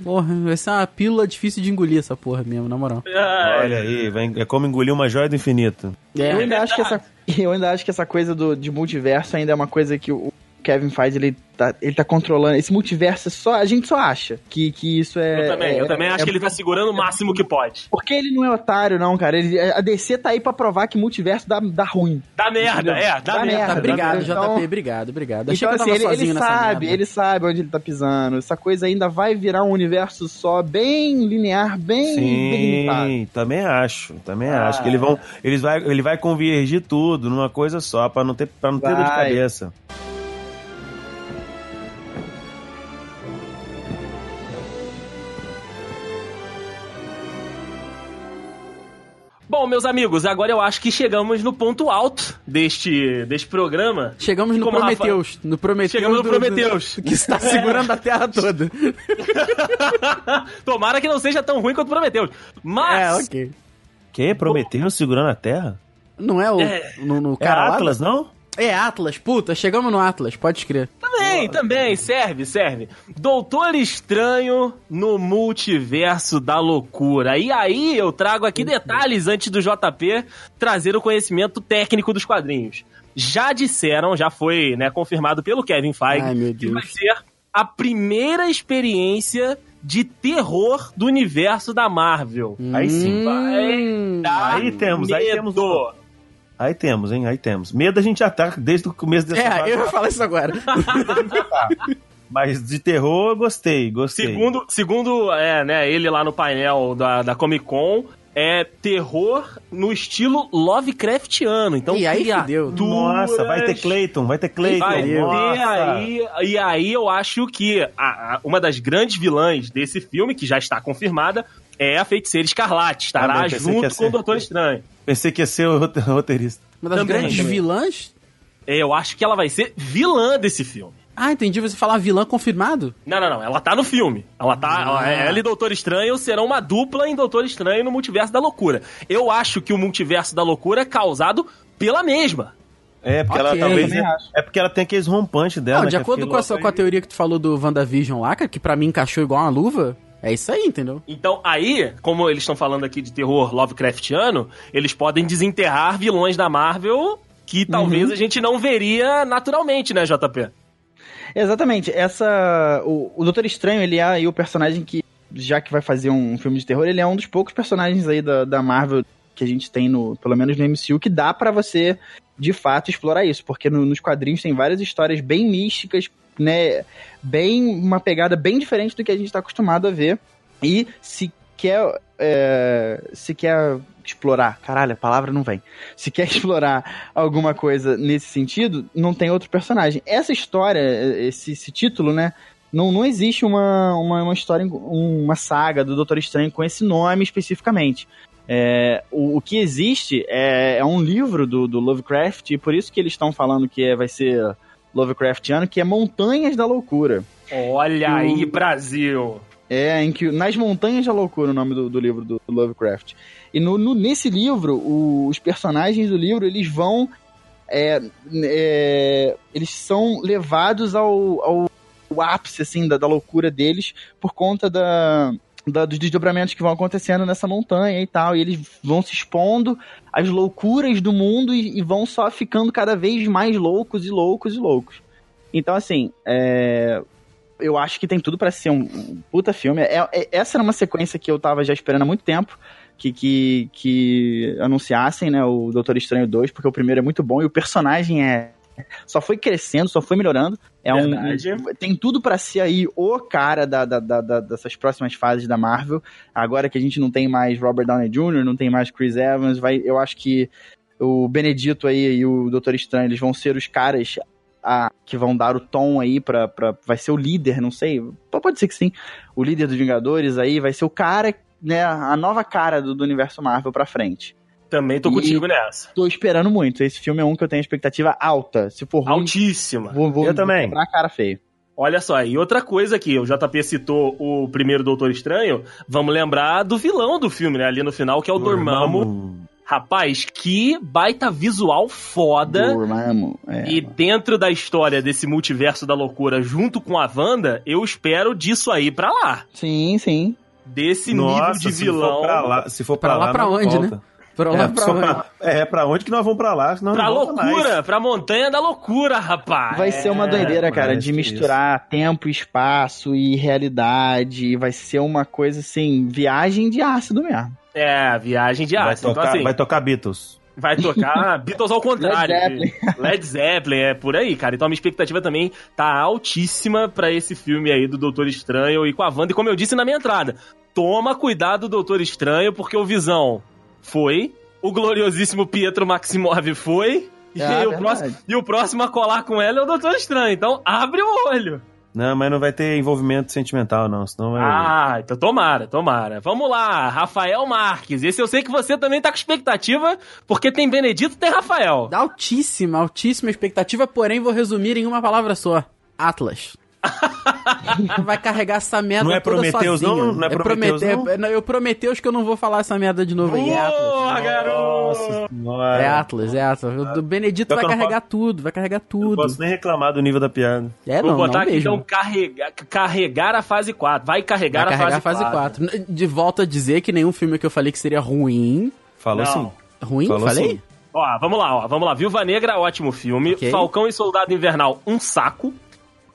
Porra, vai ser uma pílula difícil de engolir essa porra mesmo, na moral. Ai, Olha aí, vai- é como engolir uma joia do infinito. É. Eu ainda, acho que essa, eu ainda acho que essa coisa do, de multiverso ainda é uma coisa que o Kevin faz, ele tá, ele tá controlando. Esse multiverso é só. A gente só acha que, que isso é. eu também, eu é- também acho é- que ele tá segurando o máximo que pode. Porque ele não é otário, não, cara. Ele, a DC tá aí pra provar que multiverso dá, dá ruim. Dá merda, é, dá, Dá merda. Tá, merda. obrigado, Então- JP, obrigado, obrigado. Achei Então, que eu assim, tava ele, ele sabe, merda. ele sabe onde ele tá pisando. Essa coisa ainda vai virar um universo só, bem linear, bem, limitado. Sim, também acho, também Ah. acho que eles vão, eles vai, ele vai convergir tudo numa coisa só pra não ter, para não ter dor de cabeça. Bom, meus amigos, agora eu acho que chegamos no ponto alto deste, deste programa. Chegamos no Como, Rafa? Prometheus. No Prometheus. Chegamos no do- Prometheus. do- que está segurando a Terra toda. Tomara que não seja tão ruim quanto prometeu. Mas. É, ok. Que? Prometeu segurando a Terra? Não é o. É. No, no É? Atlas, não? É Atlas, puta, chegamos no Atlas, pode escrever. Também, também, serve, serve. Doutor Estranho no multiverso da loucura. E aí eu trago aqui detalhes antes do JP trazer o conhecimento técnico dos quadrinhos. Já disseram, já foi né, confirmado pelo Kevin Feige, Ai, que vai ser a primeira experiência de terror do universo da Marvel. Aí sim. Hum, Dar Aí temos, aí medo. temos um- Aí temos, hein? Aí temos. Medo a gente já tá desde o começo dessa É, fase. eu ia falar isso agora. Mas de terror eu gostei, gostei. Segundo, segundo é, né, ele lá no painel da, da Comic Con, é terror no estilo Lovecraftiano. Então, E aí fudeu. Nossa, vai ter Clayton, vai ter Clayton. Vai ter aí, e aí eu acho que a- a- uma das grandes vilãs desse filme, que já está confirmada, é a Feiticeira Escarlate. Estará Ah, junto com o. Doutor Estranho. Pensei que ia ser o rote- roteirista. Uma das Também, grandes também. vilãs? Eu acho que ela vai ser vilã desse filme. Ah, entendi. Você falar vilã confirmado? Não, não, não. Ela tá no filme. Ela tá. Ah. Ela e Doutor Estranho serão uma dupla em Doutor Estranho no Multiverso da Loucura. Eu acho que o Multiverso da Loucura é causado pela mesma. É, porque Ok, ela talvez. É porque ela tem aqueles rompantes dela. Não, né, de que é acordo com, essa, com a teoria que tu falou do WandaVision lá, cara, que pra mim encaixou igual uma luva, é isso aí, entendeu? Então, aí, como eles estão falando aqui de terror Lovecraftiano, eles podem desenterrar vilões da Marvel que talvez a gente não veria naturalmente, né, JP? Exatamente. Essa. O, o Doutor Estranho, ele é aí o personagem que, já que vai fazer um filme de terror, ele é um dos poucos personagens aí da, da Marvel que a gente tem no, pelo menos no MCU, que dá pra você, de fato, explorar isso. Porque no- nos quadrinhos tem várias histórias bem místicas, né? Bem. uma pegada bem diferente do que a gente tá acostumado a ver. E se quer. é, se quer explorar, caralho, a palavra não vem. Se quer explorar alguma coisa nesse sentido, não tem outro personagem. Essa história, esse, esse título, né? Não, não existe uma, uma, uma história, uma saga do Doutor Estranho com esse nome especificamente. É, o, o que existe é, é um livro do, do Lovecraft, e por isso que eles estão falando que é- vai ser Lovecraftiano, que é Montanhas da Loucura. Olha O- aí, Brasil! É, em que nas Montanhas da Loucura, o nome do, do livro do, do Lovecraft. E no, no- nesse livro, o- os personagens do livro, eles vão. é, é, eles são levados ao, ao, ao ápice, assim, da, da loucura deles por conta da, da- dos desdobramentos que vão acontecendo nessa montanha e tal. E eles vão se expondo às loucuras do mundo e, e vão só ficando cada vez mais loucos e loucos e loucos. Então, assim, é, eu acho que tem tudo pra ser um, um puta filme. É- é- essa era uma sequência que eu tava já esperando há muito tempo. Que, que, que anunciassem, né, o Doutor Estranho 2, porque o primeiro é muito bom e o personagem é. Só foi crescendo, só foi melhorando. É um, Verdade. um- tem tudo pra ser aí o cara da, da- da- dessas próximas fases da Marvel. Agora que a gente não tem mais Robert Downey Jr., não tem mais Chris Evans, vai, eu acho que o Benedito aí e o Doutor Estranho, eles vão ser os caras a- que vão dar o tom aí pra, pra. Vai ser o líder, não sei. Pode ser que sim. O líder dos Vingadores aí vai ser o cara, né? A nova cara do, do universo Marvel pra frente. Também tô E- contigo nessa. Tô esperando muito. Esse filme é um que eu tenho expectativa alta. Se for ruim, Altíssima. vou, vou, Eu também. vou cara feio. Olha só, e outra coisa aqui, o JP citou o primeiro Doutor Estranho, vamos lembrar do vilão do filme, né? Ali no final, que é o Dormammu. Rapaz, que baita visual foda. Dormammu, é, E dentro da história desse multiverso da loucura, junto com a Wanda, eu espero disso aí pra lá. Sim, sim. Desse Nossa, nível de se vilão. For pra lá, se for Pra pra, lá lá, pra onde, volta. né? Pra lá É, pra onde? pra- é, pra onde que nós vamos pra lá? Senão Pra loucura, mais. pra montanha da loucura, rapaz. Vai ser uma doideira, cara, de misturar tempo, espaço e realidade. Vai ser uma coisa assim, viagem de ácido mesmo. É, viagem de Vai ácido. Então, tocar, assim, vai tocar Beatles. Vai tocar Beatles ao contrário. Led Led Zeppelin, é por aí, cara. Então a minha expectativa também tá altíssima pra esse filme aí do Doutor Estranho e com a Wanda. E como eu disse na minha entrada, toma cuidado, Doutor Estranho, porque o Visão foi, o gloriosíssimo Pietro Maximov foi, e, É, o próximo, e o próximo a colar com ela é o Doutor Estranho. Então abre o olho. Não, mas não vai ter envolvimento sentimental, não. Senão vai. Ah, então tomara, tomara. Vamos lá, Rafael Marques. Esse eu sei que você também tá com expectativa, porque tem Benedito e tem Rafael. Altíssima, altíssima expectativa, porém vou resumir em uma palavra só. Atlas. Vai carregar essa merda Não é sozinho. não? Não é Prometheus, Promete- não? é- não, Eu Prometeus que eu não vou falar essa merda de novo aí. É Atlas. Boa, garoto! Nossa. É Atlas, é Atlas. O Benedito vai que eu não carregar tudo, vai carregar Não tudo. posso nem reclamar do nível da piada. É, Vou não, botar não aqui mesmo. então carregar, carregar a fase 4. Vai carregar, Vai carregar a fase 4. De volta a dizer que nenhum filme que eu falei que seria ruim. Falou Não. sim. Ruim? Falou falei? sim. Ó, vamos lá, ó. Vamos lá. Viúva Negra, ótimo filme. Ok. Falcão e Soldado Invernal, um saco.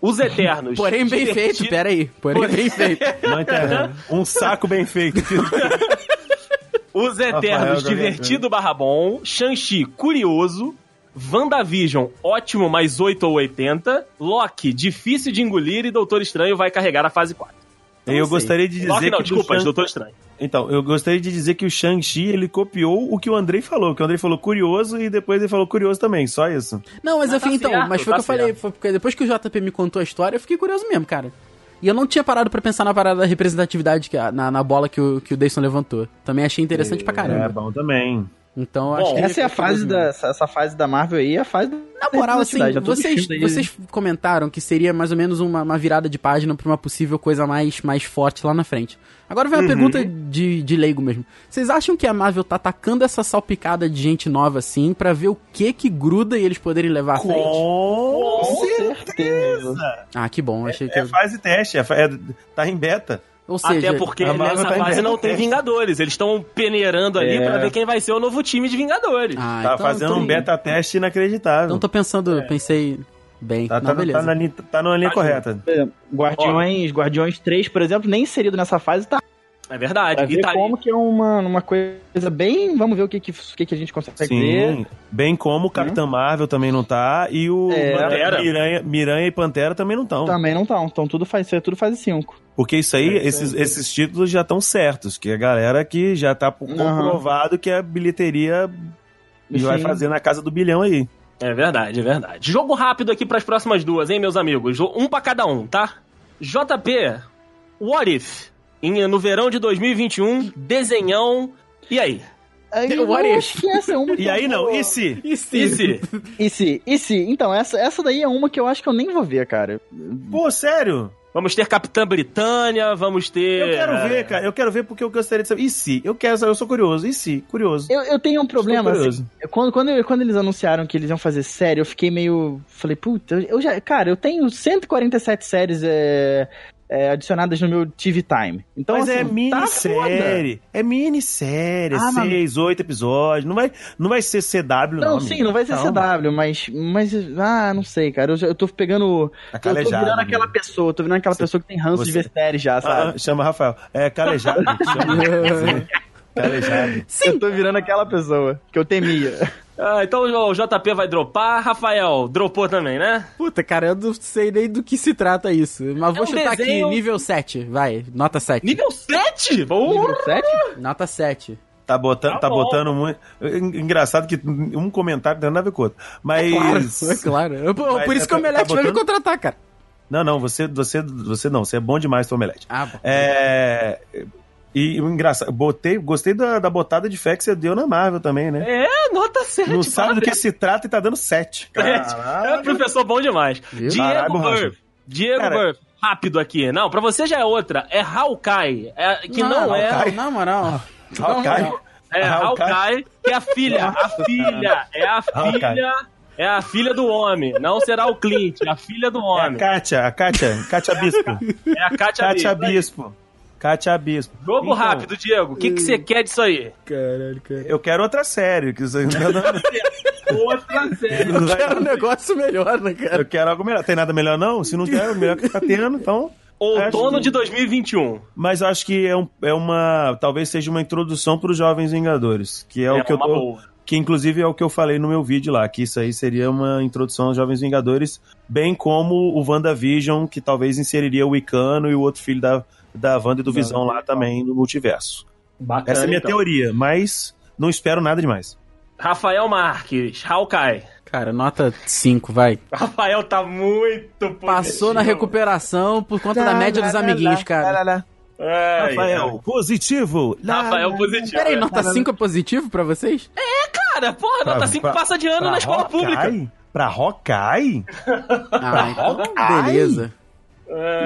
Os Eternos. Porém, bem divertido. feito, pera aí. Porém, bem feito. Não entendo. um saco bem feito. Os Eternos, Rafael, divertido barra bom. Shang-Chi, curioso. WandaVision, ótimo, mais 8 ou 80. Loki, difícil de engolir. E Doutor Estranho vai carregar a fase 4. Eu gostaria de dizer Loki não, que. desculpa, Shang- Doutor Estranho. Então, eu gostaria de dizer que o Shang-Chi, ele copiou o que o Andrei falou. Que o Andrei falou curioso e depois ele falou curioso também. Só isso. Não, mas Ah, eu tá fui, então, certo, mas foi o tá que eu falei, certo. foi porque depois que o JP me contou a história, eu fiquei curioso mesmo, cara. E eu não tinha parado pra pensar na parada da representatividade, que na, na bola que o, que o Dayson levantou. Também achei interessante pra É caramba. bom também. Então, Bom, acho que Essa é a fase da, essa, fase da Marvel aí, é a fase Na moral, assim, vocês, vocês comentaram que seria mais ou menos uma, uma virada de página pra uma possível coisa mais, mais forte lá na frente. Agora vem uma pergunta de, de leigo mesmo. Vocês acham que a Marvel tá atacando essa salpicada de gente nova assim pra ver o que que gruda e eles poderem levar à frente? Com Com certeza. Ah, que bom. Achei que. É fase teste, é, é- tá em beta. Ou seja, Até porque nessa tá fase não tem. Vingadores. Eles estão peneirando ali É. pra ver quem vai ser o novo time de Vingadores. Ah, tá então fazendo um beta teste inacreditável. Então tô pensando, pensei bem. tá, tá, beleza. tá, na, linha- tá numa linha Tá correta. Exemplo, Guardiões, Guardiões 3, por exemplo, nem inserido nessa fase, tá É verdade. Pra E ver tá como que é uma, uma coisa bem. Vamos ver o que, que, o que, que a gente consegue ver. Sim, bem como o Capitão Marvel também não tá e o É. Pantera. Miranha, Miranha e Pantera também não estão. Também não estão. Então tudo faz, é tudo fase 5. Porque isso aí, É, isso esses, aí. esses títulos já estão certos, que a galera que já tá comprovado que a bilheteria vai Sim. fazer na casa do bilhão aí. É verdade, é verdade. Jogo rápido aqui pras próximas duas, hein, meus amigos? Um pra cada um, tá? JP, What If? Em- no verão de 2021, desenhão. E aí? Aí, What eu if? acho que essa é uma que E aí eu não, e se? E se? E se? E se? E se? Então, essa, essa daí é uma que eu acho que eu nem vou ver, cara. Pô, sério? Vamos ter Capitã Britânia, vamos ter. Eu quero ver, cara. Eu quero ver porque eu gostaria de saber. E se? Eu quero saber, eu sou curioso. E se? Curioso. Eu, eu tenho um problema. Assim, quando, quando, quando eles anunciaram que eles iam fazer série, eu fiquei meio. Falei, puta, eu- eu já. Cara, eu tenho 147 séries é, é, adicionadas no meu TV Time. Então, Mas é assim, tá foda. minissérie. é minissérie. Ah, mas- seis, oito episódios. Não vai, não vai ser CW, não. Não, sim, amigo. não vai ser CW, mas, mas. Ah, não sei, cara. Eu, eu tô pegando. Tá Eu tô virando aquela amigo. pessoa, tô virando aquela pessoa que tem ranço de você- ver série já, sabe? Ah, chama Rafael. É calejado. chama. calejado. Eu tô virando aquela pessoa que eu temia. Ah, então o JP vai dropar. Rafael, dropou também, né? Puta, cara, eu não sei nem do que se trata isso. Mas vou um chutar desenho- aqui, nível 7. Vai, nota 7. Nível 7? Uh! Nível 7? Nota 7. Tá botando, Tá tá, botando muito. Engraçado que um comentário não tem nada a ver com o outro. Mas. Claro, é claro. Eu- por Mas isso que o tá- Omelete tá vai me botando- contratar, cara. Não, não, você, você, você não, você é bom demais, Tom Omelete. Ah, bom. É. E o engraçado, botei, gostei da, da botada de fé que você deu na Marvel também, né? É, nota 7. Não sabe do que se trata e tá dando 7. É, professor bom demais. Viu? Diego Caralho. Burp. Diego Cara- Burp. Rápido aqui. Não, pra você já é outra. É Hawkeye. É, que não, é. Hawkeye. Na moral. Hawkeye. É Hawkeye. Hawkeye, que é a filha. A filha. É a filha. É a filha do homem. Não será o Clint. É a filha do É a homem. Kátia, a Kátia, Kátia Bispo. É a Katia Kátia Bispo. Bispo. Kátia Bispo. Jogo Então, rápido, Diego. O que que você quer disso aí? Caralho, cara. Eu quero outra série. Que isso aí não- não- Outra série. vai- Quero um negócio melhor, né, cara? Eu quero algo melhor. Tem nada melhor, não? Se não tem, o melhor que tá tendo, então. Outono Acho- de 2021. Mas eu acho que é, um- é uma. Talvez seja uma introdução para os Jovens Vingadores. Que é, o que eu tô. boa. Que inclusive é o que eu falei no meu vídeo lá, que isso aí seria uma introdução aos Jovens Vingadores, bem como o WandaVision, que talvez inseriria o Icano e o outro filho da, da Wanda e do Visão lá também no multiverso. Bacana, Essa é a minha então. teoria, mas não espero nada demais. Rafael Marques, Hawkeye. Cara, nota 5, vai. Rafael tá muito Passou na recuperação por conta da média dos amiguinhos, cara. Ai, Rafael, positivo! Rafael positivo. Peraí, né? nota 5 é positivo pra vocês? Cara, porra, nota 5 passa de ano pra na escola Hawkeye? pública. Pra Hawkeye? Ah, então beleza.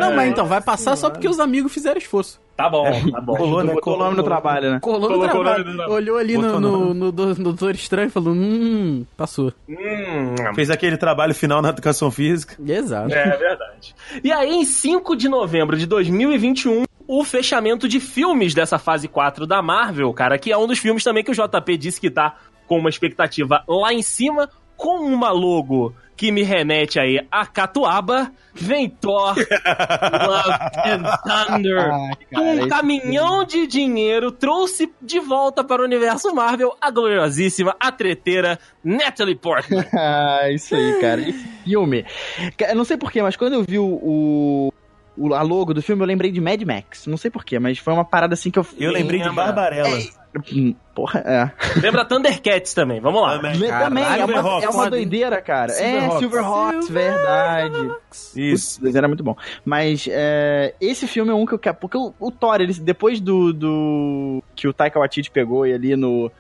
Não, mas então, vai passar só porque os amigos fizeram esforço. Tá bom, tá bom. Colou, né? O nome no trabalho, né? Colou no trabalho. Olhou ali no, no, no, do- no Doutor Estranho e falou, hum, passou. Hum, Fez aquele trabalho final na educação física. Exato. é verdade. E aí, em 5 de novembro de 2021, o fechamento de filmes dessa fase 4 da Marvel, cara, que é um dos filmes também que o JP disse que tá com uma expectativa lá em cima, com uma logo que me remete aí a Catuaba, vem Thor, Love and Thunder. Ai, Com um caminhão de dinheiro, trouxe de volta para o universo Marvel a gloriosíssima, a treteira Natalie Portman. Ah, isso aí, cara. Esse filme. Eu não sei porquê, mas quando eu vi o, a logo do filme, eu lembrei de Mad Max. Não sei porquê, mas foi uma parada assim que eu. Eu lembrei de? Barbarella. Hum, Porra, é. Lembra Thundercats também, vamos lá. Também. Também, é uma, Silverhawks. é uma doideira, cara. é, Silverhawks. Silverhawks, verdade. Isso. Putz, era muito bom. Mas é, esse filme é um que eu quero. Porque o, o Thor, ele, depois do, do. que o Taika Waititi pegou e ali no.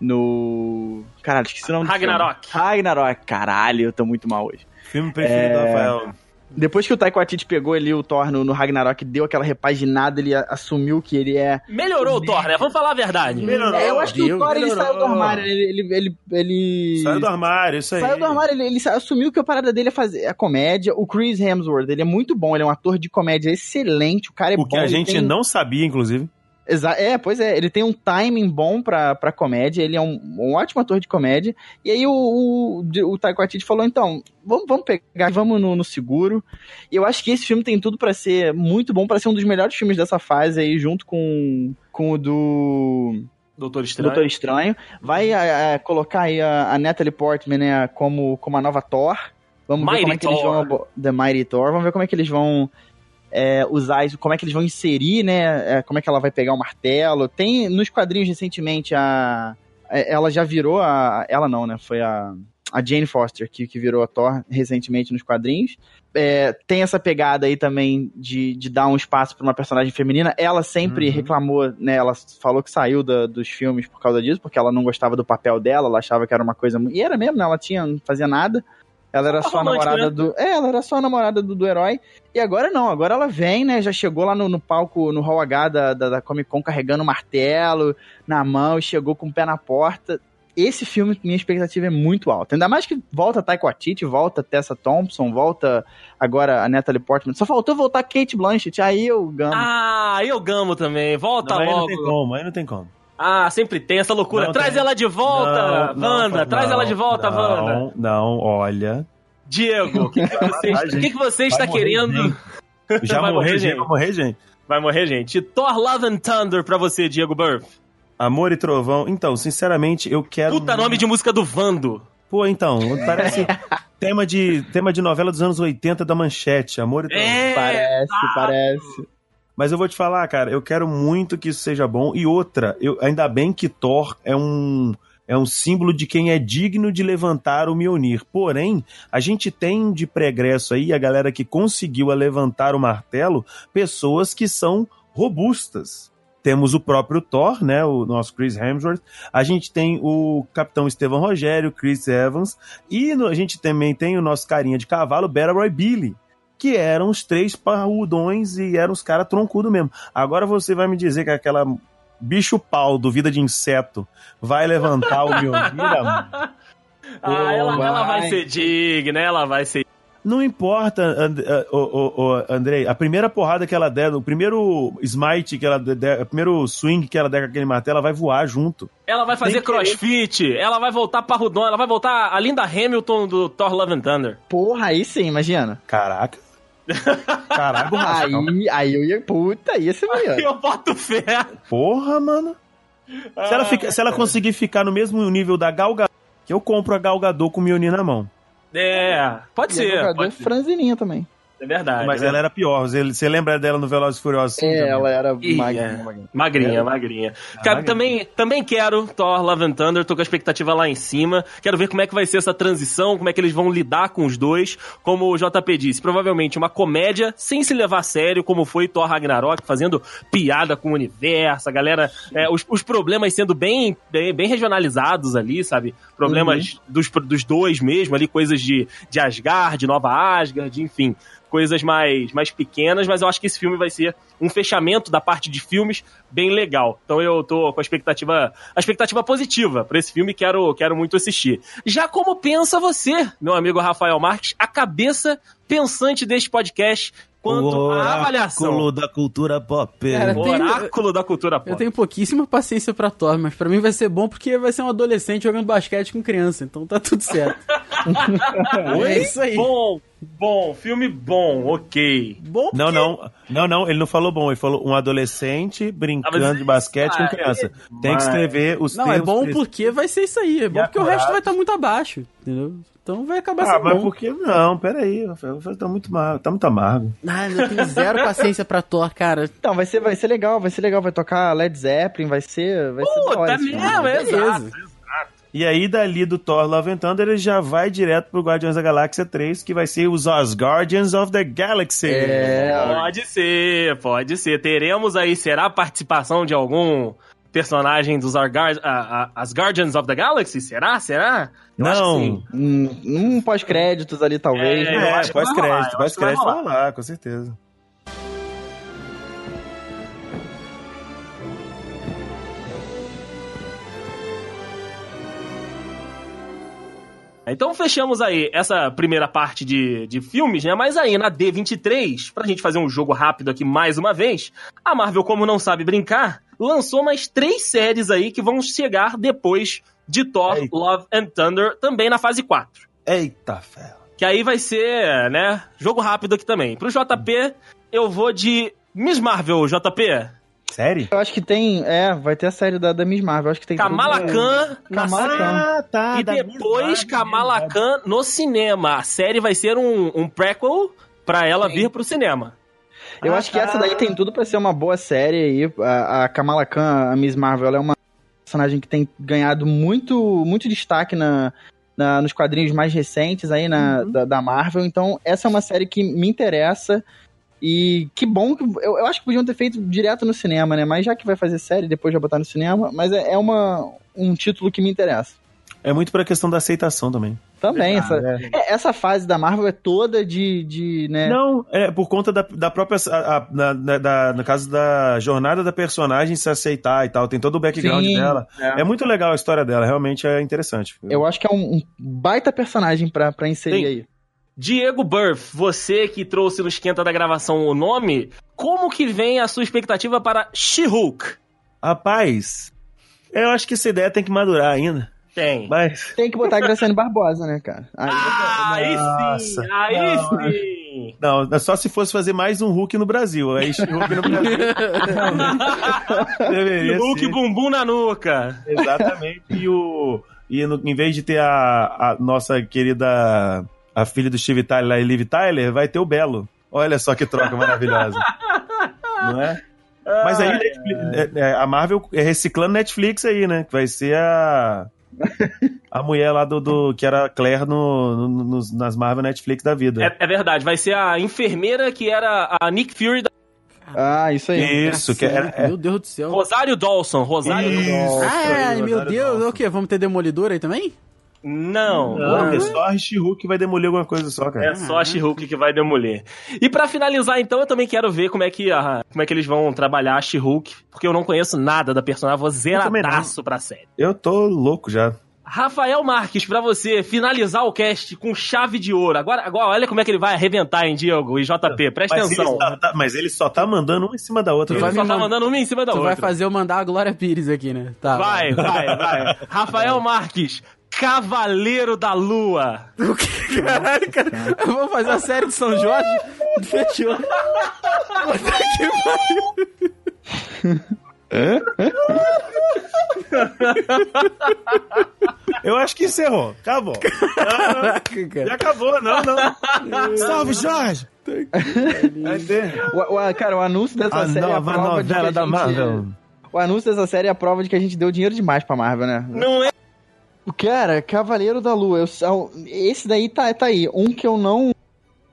no. Caralho, esqueci o nome do Ragnarok. filme. Ragnarok. Caralho, eu tô muito mal hoje. Filme preferido do É. Rafael. Depois que o Taika Waititi pegou ali o Thor no, no Ragnarok, deu aquela repaginada, ele a- assumiu que ele é. Melhorou o Thor, né? Vamos falar a verdade. Melhorou. É, eu acho que o Deus, Thor ele saiu do armário, ele. ele, ele, ele- Saiu do armário, isso aí. Saiu do armário, ele, ele assumiu que a parada dele é fazer a comédia. O Chris Hemsworth, ele é muito bom, ele é um ator de comédia excelente, o cara é O bom. que a gente tem- não sabia, inclusive. Exa é, pois é, ele tem um timing bom pra, pra comédia, ele é um, um ótimo ator de comédia. E aí o, o, o Taika Waititi falou, então, vamos, vamos pegar, vamos no, no seguro. E eu acho que esse filme tem tudo pra ser muito bom, pra ser um dos melhores filmes dessa fase aí, junto com, com o do Doutor Estranho. Doutor Estranho. Vai a- a colocar aí a, a Natalie Portman, né, como, como a nova Thor. Vamos ver Mighty como é que eles Thor. vão... abo- The Mighty Thor. Vamos ver como é que eles vão é, usar isso, como é que eles vão inserir, né, é, como é que ela vai pegar o martelo. Tem, nos quadrinhos, recentemente, a... é, Ela já virou a... Ela não, né, foi a... A Jane Foster, que, que virou a Thor recentemente nos quadrinhos. É, tem essa pegada aí também de, de dar um espaço para uma personagem feminina. Ela sempre Uhum. reclamou, né? Ela falou que saiu da- dos filmes por causa disso, porque ela não gostava do papel dela, ela achava que era uma coisa. E era mesmo, né? Ela tinha, não fazia nada. Ela era Só a namorada né? do. É, ela era só a namorada do, do herói. E agora não, agora ela vem, né? Já chegou lá no, no palco, no Hall H da, da, da Comic Con, carregando um martelo na mão, e chegou com o pé na porta. Esse filme, minha expectativa é muito alta. Ainda mais que volta Taika Waititi, volta Tessa Thompson, volta agora a Natalie Portman. Só faltou voltar Kate Blanchett, aí eu gamo. Ah, eu gamo também. Volta Não, aí não logo. tem como, aí não tem como. Ah, sempre tem essa loucura. Não Traz tem. ela de volta, Não, não, Wanda. não, Traz ela de volta, não, Wanda. Não, olha. Diego, o que, que você, o que, que você está querendo? gente. Já Vai morrer, morrer, gente, gente. vai morrer, gente. Vai morrer, gente. Thor Love and Thunder pra você, Diego Burff. Amor e Trovão. Então, sinceramente, eu quero. Puta nome de música do Vando. Pô, então, parece tema de, tema de novela dos anos 80 da Manchete, Amor e Trovão. É, parece, parece. Mas eu vou te falar, cara, eu quero muito que isso seja bom. E outra, eu, ainda bem que Thor é um, é um símbolo de quem é digno de levantar o Mjolnir. Porém, a gente tem de pregresso aí a galera que conseguiu levantar o martelo, pessoas que são robustas. Temos o próprio Thor, né, o nosso Chris Hemsworth. A gente tem o Capitão Estevão Rogério, Chris Evans. E a gente também tem o nosso carinha de cavalo, Beta Roy Billy que eram os três parrudões e eram os caras troncudo mesmo. Agora você vai me dizer que aquela bicho pau do Vida de Inseto vai levantar o Mjolnir? mano? Ah, ela, vai. ela vai ser digna, ela vai ser. Não importa, And, uh, ô, Andrei, a primeira porrada que ela der, o primeiro smite que ela der, o primeiro swing que ela der com aquele martelo, ela vai voar junto. Ela vai fazer crossfit, ela vai voltar parrudão, ela vai voltar a Linda Hamilton do Thor Love and Thunder. Porra, aí sim, imagina. Caraca. Caraca, calma. Aí, aí eu ia. Puta, ia ser melhor. Eu boto fé. Porra, mano. Se ela, fica- se ela conseguir ficar no mesmo nível da Galgador, que eu compro a Galgador com o Mjolnir na mão. É, pode E ser. jogador Pode ser. franzininha também. É verdade. Mas né? ela era pior. Você, lembra dela no Velozes e Furiosos? sim, É, também? ela era Ih, magrinha, é. magrinha. Magrinha, magrinha. Cara, magrinha. também, também quero Thor Love and Thunder, tô com a expectativa lá em cima. Quero ver como é que vai ser essa transição, como é que eles vão lidar com os dois. Como o JP disse, provavelmente uma comédia sem se levar a sério, como foi Thor Ragnarok, fazendo piada com o universo, a galera, é, os, os problemas sendo bem, bem, bem regionalizados ali, sabe? Problemas dos, dos dois mesmo ali, coisas de, de Asgard, de Nova Asgard, enfim coisas mais, mais pequenas, mas eu acho que esse filme vai ser um fechamento da parte de filmes bem legal. Então eu tô com a expectativa, a expectativa positiva para esse filme e quero, quero muito assistir. Já como pensa você, meu amigo Rafael Marques, a cabeça pensante deste podcast quanto à avaliação? Oráculo da cultura pop. Cara, oráculo da cultura pop. Eu tenho pouquíssima paciência pra Thor, mas pra mim vai ser bom porque vai ser um adolescente jogando basquete com criança, então tá tudo certo. é isso aí. Bom, bom, filme bom, ok. Bom Não, não, não, não, ele não falou bom, ele falou um adolescente brincando Ah, de basquete com aí- criança. Tem que escrever os Não, é termos bom porque vai ser isso aí. É bom E porque o resto vai estar muito abaixo, entendeu? Então vai acabar Ah, sendo mas bom. por que não? Peraí, Rafael, tá muito, mal, tá muito amargo. Ah, eu tenho zero paciência pra Thor, cara. Então, vai ser, vai ser legal, vai ser legal. Vai tocar Led Zeppelin, vai ser. Vai ser da Puta hora esse filme. merda, é exato. E aí, dali do Thor Love and Thunder, ele já vai direto pro Guardiões da Galáxia 3, que vai ser os Asgardians of the Galaxy. É, Pode ser, pode ser. Teremos aí, será a participação de algum personagem dos Argar a- a- as Guardians of the Galaxy? Será? Será? Eu acho que Não. sim. Um, um pós-créditos ali, talvez. É, né? É, vai pós-crédito, vai pós-crédito vai rolar. rolar, com certeza. Então fechamos aí essa primeira parte de, de filmes, né? Mas aí na D23, pra gente fazer um jogo rápido aqui mais uma vez, a Marvel, como não sabe brincar, lançou mais três séries aí que vão chegar depois de Thor, Eita. Love and Thunder, também na fase 4. Eita ferro. Que aí vai ser, né? Jogo rápido aqui também. Pro JP, eu vou de Miss Marvel, JP. Sério? Eu acho que tem. É, vai ter a série da, da Miss Marvel. Eu acho que tem. Kamala tudo- Khan na Kamala série. Khan. Ah, tá. E depois Kamala Khan no cinema. A série vai ser um, um prequel pra ela Sim. vir pro cinema. Eu Ah, acho que tá. essa daí tem tudo pra ser uma boa série aí. A, a Kamala Khan, a Miss Marvel, ela é uma personagem que tem ganhado muito, muito destaque na, na- nos quadrinhos mais recentes aí na, da, da Marvel. Então, essa é uma série que me interessa. E que bom que. Eu, eu acho que podiam ter feito direto no cinema, né? Mas já que vai fazer série, depois vai botar no cinema. Mas é, é uma, um título que me interessa. É muito pra questão da aceitação também. Também, Ah, essa, é. é, essa fase da Marvel é toda de. de né? Não, é por conta da, da própria. a- a- na, na- da- no caso da jornada da personagem se aceitar e tal. Tem todo o background Sim, dela. é. É. muito legal a história dela, realmente é interessante. Eu acho que é um, um baita personagem pra, pra inserir Sim. aí. Diego Burff, você que trouxe no esquenta da gravação o nome, como que vem a sua expectativa para She-Hulk? Rapaz, eu acho que essa ideia tem que madurar ainda. Tem. Mas. Tem que botar a Graciane Barbosa, né, cara? Aí, Ah, aí Nossa. sim, aí Não, sim. Não, é só se fosse fazer mais um Hulk no Brasil. Aí Hulk no Brasil. Hulk ser. bumbum na nuca. Exatamente. E o. E no- em vez de ter a, a nossa querida. A filha do Steve Tyler, a Liv Tyler, vai ter o Belo. Olha só que troca maravilhosa. Não é? Mas aí Netflix- é, é, a Marvel é reciclando Netflix aí, né? Que vai ser a. A mulher lá do, do- que era a Claire no, no- nos- nas Marvel Netflix da vida. É, é verdade, vai ser a enfermeira que era a Nick Fury da Ah, isso aí. Isso, que era. é- Meu Deus do céu. Rosário Dawson. Rosário Isso. Dawson. Ai, aí, meu Rosário Deus, Dawson. o quê? Vamos ter Demolidor aí também? Não. Não, é só a She-Hulk que vai demolir alguma coisa só, cara. É só a She-Hulk que vai demolir. E pra finalizar, então, eu também quero ver como é que, a- como é que eles vão trabalhar a She-Hulk, porque eu não conheço nada da personagem, vou zeradaço pra série. Eu tô louco já. Rafael Marques, pra você finalizar o cast com chave de ouro. Agora, agora olha como é que ele vai arrebentar, hein, Diego e JP. Presta Mas ele, atenção. só tá, mas ele só tá mandando uma em cima da outra. Tu Ele vai só tá mandando uma em cima da Tu outra. vai fazer eu mandar a Glória Pires aqui, né? Tá. Vai, vai, vai. Rafael Marques, Cavaleiro da Lua. O que, caralho, cara? Vamos fazer a série de São Jorge? Fechou. Puta que pariu. Eu acho que encerrou. Acabou. Caraca, cara. Já acabou, não, não. Salve, Jorge! O, o- cara, o anúncio dessa a série é a prova de que a novela da gente- Marvel. O anúncio dessa série é a prova de que a gente deu dinheiro demais pra Marvel, né? Não é? Cara, Cavaleiro da Lua. eu- esse daí tá, tá aí. Um que eu não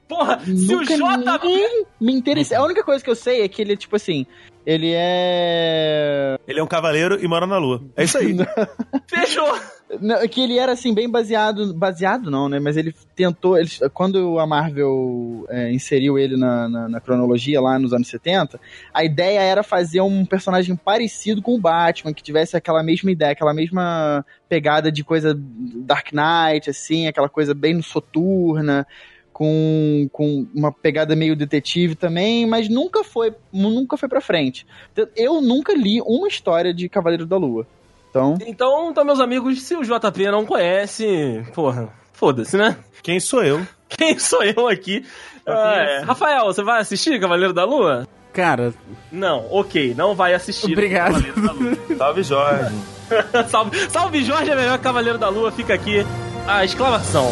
Porra, se o nunca JP. nem me interessei. A única coisa que eu sei é que ele, tipo assim, ele é. Ele é um cavaleiro e mora na lua. É isso aí. Fechou. Não, que ele era assim, bem baseado. Baseado não, né? Mas ele tentou. Ele, quando a Marvel é, inseriu ele na, na, na cronologia lá nos anos 70, a ideia era fazer um personagem parecido com o Batman, que tivesse aquela mesma ideia, aquela mesma pegada de coisa Dark Knight, assim, aquela coisa bem soturna. Com, com uma pegada meio detetive também, mas nunca foi nunca foi pra frente. Eu nunca li uma história de Cavaleiro da Lua. Então, Então, então, meus amigos, se o JP não conhece, porra, foda-se, né? Quem sou eu? Quem sou eu aqui? Ah, é. Rafael, você vai assistir Cavaleiro da Lua? Cara, Não, ok, não vai assistir. Obrigado. Cavaleiro da Lua. Salve, Jorge. salve, salve Jorge é melhor que Cavaleiro da Lua, fica aqui a exclamação.